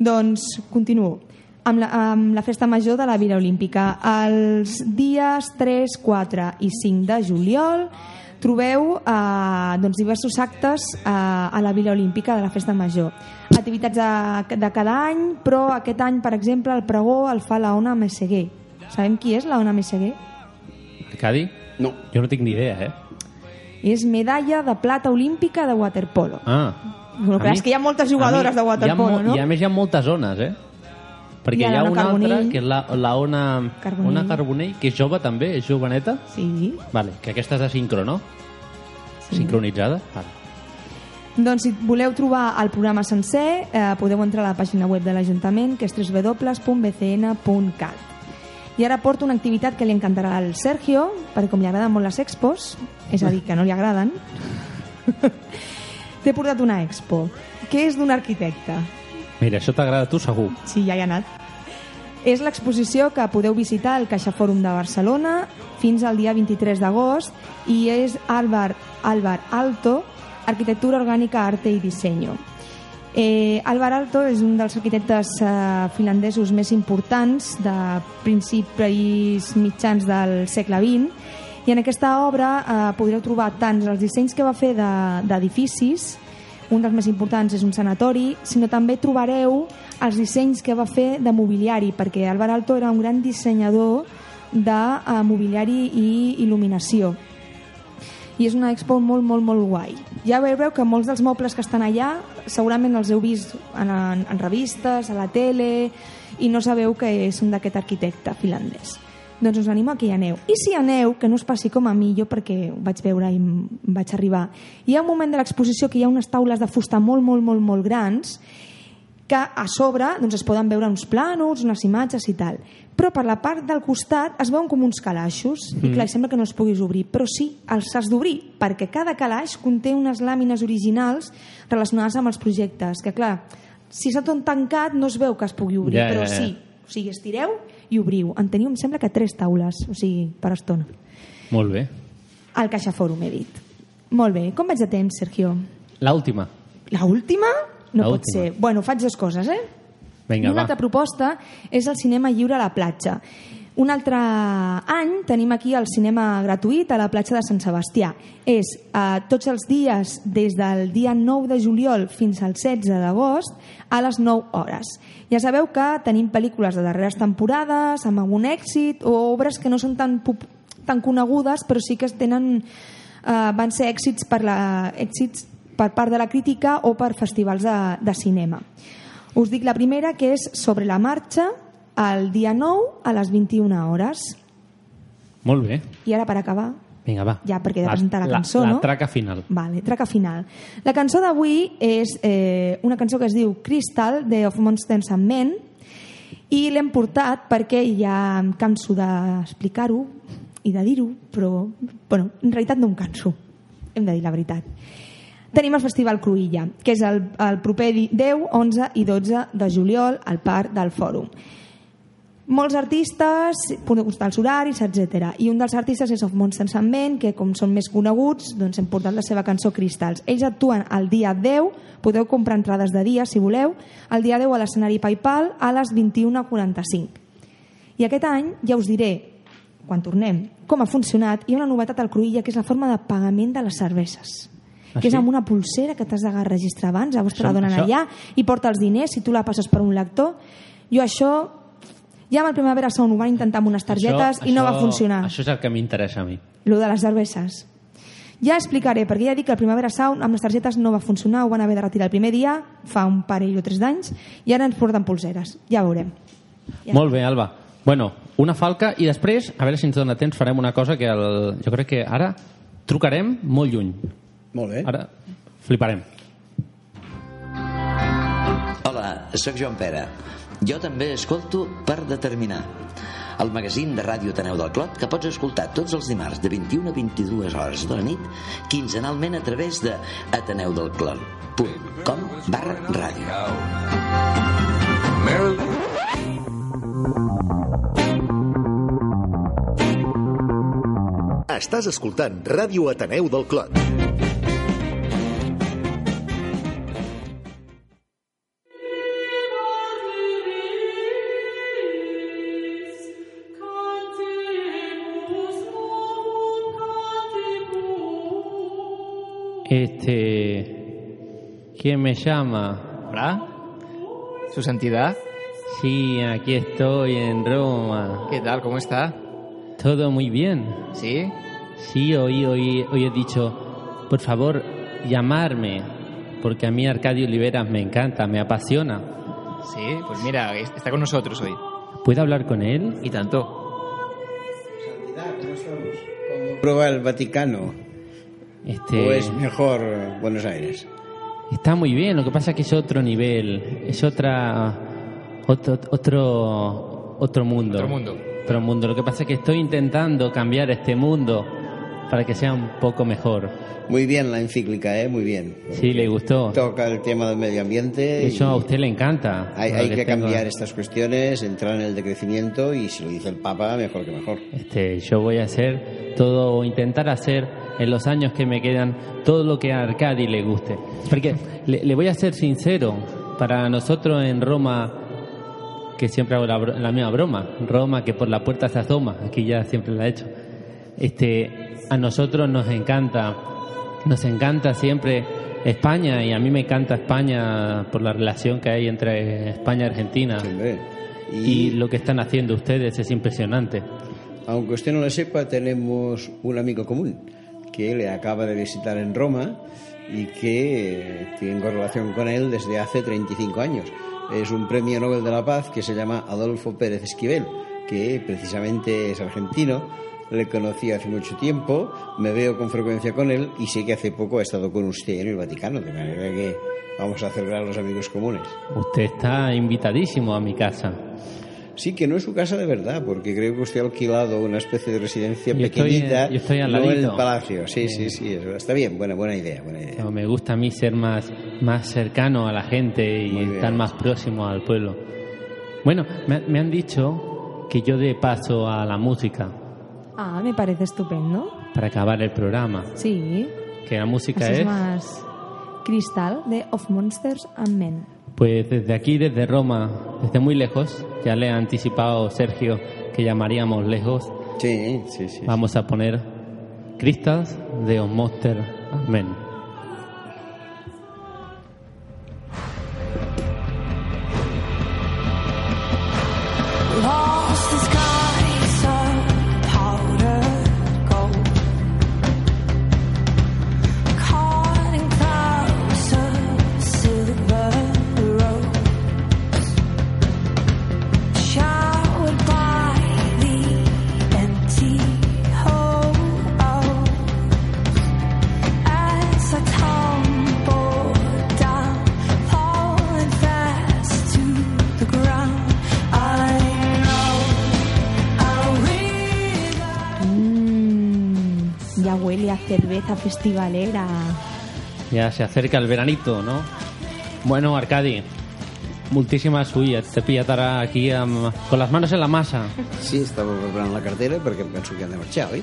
Doncs continuo. Amb la, amb la festa major de la Vila Olímpica. Els dies 3, 4 i 5 de juliol trobeu eh, doncs, diversos actes eh, a la Vila Olímpica de la festa major. Activitats de, de cada any, però aquest any, per exemple, el pregó el fa la Ona Messeguer. Sabem qui és la Ona Messeguer? Arcadi? No. Jo no tinc ni idea, eh? És medalla de plata olímpica de waterpolo. Ah. Bueno, clar, és que hi ha moltes jugadores de waterpolo, hi ha, no? I a més hi ha moltes zones, eh? Perquè Hi ha hi ha, una altra, Carbonell. que és la, la Ona, Carbonell. Ona Carbonell, que és jove també, és joveneta. Sí. Vale, que aquesta és de sincro, no? Sí. Sincronitzada. Vale. Doncs si voleu trobar el programa sencer, eh, podeu entrar a la pàgina web de l'Ajuntament, que és www.bcn.cat. I ara porto una activitat que li encantarà al Sergio, perquè com li agraden molt les expos, és a dir, que no li agraden, [LAUGHS] t'he portat una expo, que és d'un arquitecte. Mira, això t'agrada a tu segur. Sí, ja hi ha anat. És l'exposició que podeu visitar al Caixa Fòrum de Barcelona fins al dia 23 d'agost i és Álvar, Álvar Alto, Arquitectura Orgànica, Arte i Diseño. Eh, Álvar Alto és un dels arquitectes eh, finlandesos més importants de principis mitjans del segle XX i en aquesta obra eh, podreu trobar tant els dissenys que va fer de- d'edificis, un dels més importants és un sanatori, sinó també trobareu els dissenys que va fer de mobiliari, perquè Álvar Alto era un gran dissenyador de eh, mobiliari i il·luminació i és una expo molt, molt, molt guai. Ja veureu que molts dels mobles que estan allà segurament els heu vist en, en, en revistes, a la tele, i no sabeu que són d'aquest arquitecte finlandès. doncs us animo a que hi aneu. I si aneu, que no us passi com a mi, jo perquè ho vaig veure i vaig arribar, hi ha un moment de l'exposició que hi ha unes taules de fusta molt, molt, molt, molt grans que a sobre doncs, es poden veure uns plànols, unes imatges i tal. Però per la part del costat es veuen com uns calaixos mm. i clar, sembla que no els puguis obrir, però sí, els has d'obrir, perquè cada calaix conté unes làmines originals relacionades amb els projectes, que clar, si està tot tancat no es veu que es pugui obrir, Ja, però ja, ja. sí, o sigui, estireu i obriu. En teniu, em sembla que tres taules, o sigui, per estona. Molt bé. Al Caixa Fòrum, he dit. Molt bé. Com vaig de temps, Sergio? L'última. La última? No pot L'última. ser. Bueno, faig dues coses, eh? Vinga, I una va. altra proposta és el cinema lliure a la platja. Un altre any tenim aquí el cinema gratuït a la platja de Sant Sebastià. És eh, tots els dies, des del dia 9 de juliol fins al 16 d'agost, a les 9 hores. Ja sabeu que tenim pel·lícules de darreres temporades, amb algun èxit, o obres que no són tan, tan conegudes, però sí que es tenen, eh, van ser èxits per, la, èxits per part de la crítica o per festivals de, de cinema. Us dic la primera, que és Sobre la marxa, el dia 9 a les 21 hores. Molt bé. I ara, per acabar, Vinga, va. ja perquè he de presentar la, cançó, la, no? La traca final. Vale, traca final. La cançó d'avui és eh, una cançó que es diu Crystal, de Of Monsters and Men, i l'hem portat perquè ja em canso d'explicar-ho i de dir-ho, però bueno, en realitat no em canso, hem de dir la veritat. Tenim el Festival Cruïlla, que és el, el proper di- 10, 11 i 12 de juliol al Parc del Fòrum. Molts artistes, podeu constar els horaris, etc. I un dels artistes és Of Monsters and Men, que com són més coneguts, doncs hem portat la seva cançó Cristals. Ells actuen el dia 10, podeu comprar entrades de dia si voleu, el dia 10 a l'escenari Paypal a les 21.45. I aquest any ja us diré, quan tornem, com ha funcionat. Hi ha una novetat al Cruïlla, que és la forma de pagament de les cerveses. Ah, que és amb una pulsera que t'has de registrar abans, llavors te la donen això- allà i porta els diners si tu la passes per un lector. Jo això, ja amb el Primavera Sound ho van intentar amb unes targetes Això- i no va això- funcionar. Això és el que m'interessa a mi. Lo de les cerveses. Ja explicaré, perquè ja dic que el Primavera Sound amb les targetes no va funcionar, ho van haver de retirar el primer dia, fa un parell o tres d'anys, i ara ens porten pulseres. Ja veurem. Ja. Molt bé, Alba. Bueno, una falca i després, a veure si ens dona temps, farem una cosa que el, jo crec que ara trucarem molt lluny. Molt bé. Ara fliparem. Hola, sóc Joan Pere. Jo també escolto Per Determinar, el magazín de ràdio Ateneu del Clot que pots escoltar tots els dimarts de 21 a 22 hores de la nit quinzenalment a través de ateneudelclot.com barra ràdio. Estàs escoltant Ràdio Ateneu del Clot. Este... ¿Quién me llama? Hola. ¿Su santidad? Sí, aquí estoy en Roma. ¿Qué tal? ¿Cómo está? Todo muy bien. ¿Sí? Sí, hoy, hoy, hoy he dicho, por favor, llamarme, porque a mí Arcadio Oliveras me encanta, me apasiona. Sí, pues mira, es- está con nosotros hoy. ¿Puedo hablar con él? Y tanto. ¿Prueba el Vaticano? Este... ¿O es mejor eh, Buenos Aires? Está muy bien, lo que pasa es que es otro nivel, es otra otro otro otro mundo. Otro mundo. Otro mundo. Lo que pasa es que estoy intentando cambiar este mundo para que sea un poco mejor. Muy bien la encíclica, ¿eh? Muy bien. Sí, le gustó. Toca el tema del medio ambiente. Eso a usted le encanta. Hay, que cambiar estas cuestiones, entrar en el decrecimiento y si lo dice el Papa, mejor que mejor. Este, yo voy a hacer todo, o intentar hacer en los años que me quedan todo lo que a Arcadi le guste. Porque le, le voy a ser sincero, para nosotros en Roma, que siempre hago la, la misma broma, Roma que por la puerta se asoma, aquí ya siempre la he hecho. Este, a nosotros nos encanta, nos encanta siempre España y a mí me encanta España por la relación que hay entre España y Argentina. Y lo que están haciendo ustedes es impresionante. Aunque usted no lo sepa, tenemos un amigo común que le acaba de visitar en Roma y que eh, tengo relación con él desde hace 35 años. Es un premio Nobel de la Paz que se llama Adolfo Pérez Esquivel, que precisamente es argentino, le conocí hace mucho tiempo, me veo con frecuencia con él y sé que hace poco ha estado con usted en el Vaticano, de manera que vamos a celebrar los amigos comunes. Usted está invitadísimo a mi casa. Sí, que no es su casa de verdad, porque creo que usted ha alquilado una especie de residencia Yo estoy, pequeñita, eh, yo estoy al no el ladito. palacio. Sí, sí, sí, está bien, buena, buena idea, buena idea. No, me gusta a mí ser más, más cercano a la gente y estar más próximo al pueblo. Bueno, me, me han dicho que yo dé paso a la música Ah, me parece estupendo. para acabar el programa. Sí. Que la música Así es es, más Cristal de Of Monsters and Men. pues desde aquí, desde Roma, desde muy lejos, ya le ha anticipado Sergio que llamaríamos lejos. Sí, sí, sí. Vamos a poner Crystals de Of Monster and Men. Lost cerveza festivalera. Ya se acerca el veranito, no? Bueno, Arcadi, moltíssimes ui, et he pillat ara aquí amb, con las manos en la massa. Sí, estava preparant la cartera perquè penso que han de marxar, oi?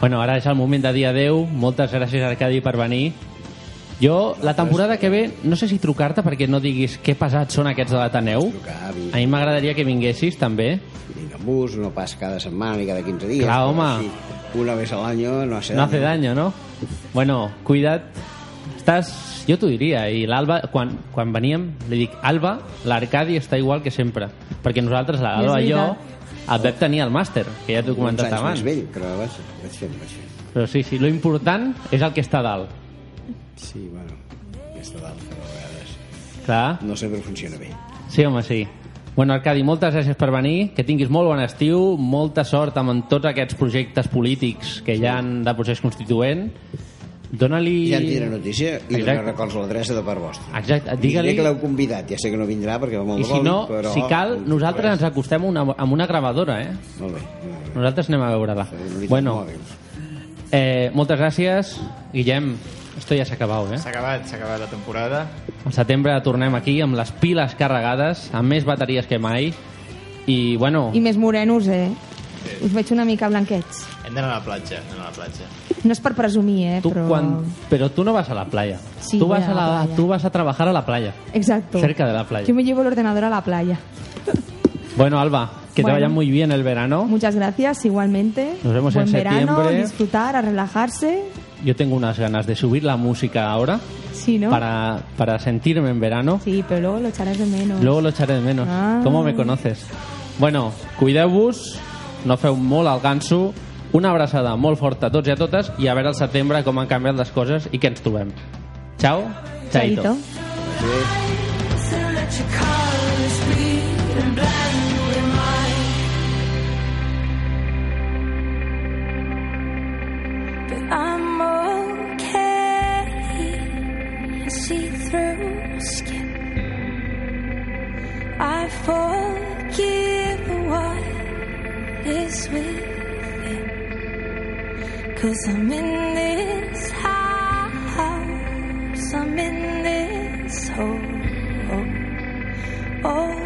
Bueno, ara és el moment de dir adeu. Moltes gràcies, Arcadi, per venir. Jo, la temporada que ve, no sé si trucar-te perquè no diguis que pesats són aquests de l'Ateneu. A mi m'agradaria que vinguessis, també. Vinc en bus, no pas cada setmana ni cada 15 dies. Clar, home. sí, una vez al año no hace No hace daño, ¿no? Bueno, cuida't. Estàs, jo t'ho diria, i l'Alba, quan, quan veníem, li dic, Alba, l'Arcadi està igual que sempre. Perquè nosaltres, l'Alba i jo, el Pep tenia el màster, que ja t'ho he comentat Uns anys abans. més vell, però vaig, vaig fent, vaig fent. Però sí, sí, lo important és el que està dalt. Sí, bueno, aquesta dalt, però a vegades Clar. no sempre funciona bé. Sí, home, sí. Bueno, Arcadi, moltes gràcies per venir, que tinguis molt bon estiu, molta sort amb tots aquests projectes polítics que hi han de procés constituent. Dóna-li... Ja en tindrà notícia i li Exacte. records l'adreça de part vostra. Exacte, Li digue-li... que l'heu convidat, ja sé que no vindrà perquè va molt I si no, però... si cal, nosaltres ens acostem una, amb una gravadora, eh? Molt bé. Nosaltres anem a veure-la. Bueno, mòbils. eh, moltes gràcies. Guillem, esto ja s'ha acabat, eh? S'ha acabat, s'ha acabat la temporada. Al setembre tornem aquí amb les piles carregades, amb més bateries que mai. I, bueno, I més morenos, eh? Us veig una mica blanquets. Hem d'anar a la platja, anem a la platja. No és per presumir, eh? tu, però... quan... però tu no vas a la playa. Sí, tu, vas a a la la, playa. tú vas a trabajar a la playa, Exacto. cerca de la playa. Yo me llevo el ordenador a la playa. Bueno, Alba, que Bueno. te vaya muy bien el verano. Muchas gracias, igualmente. Nos vemos Buen en verano, septiembre. disfrutar, a relajarse. Yo tengo unas ganas de subir la música ahora Sí, ¿no? para, para sentirme en verano. Sí, pero luego lo echarás de menos. Luego lo echaré de menos. Ah. ¿Cómo me conoces? Bueno, cuideu-vos, no feu molt al ganso, una abraçada molt forta a tots i a totes i a veure al setembre com han canviat les coses i què ens trobem. Ciao, chaito. Chaito. I forgive what is within. Cause I'm in this house, I'm in this hole. Oh, oh.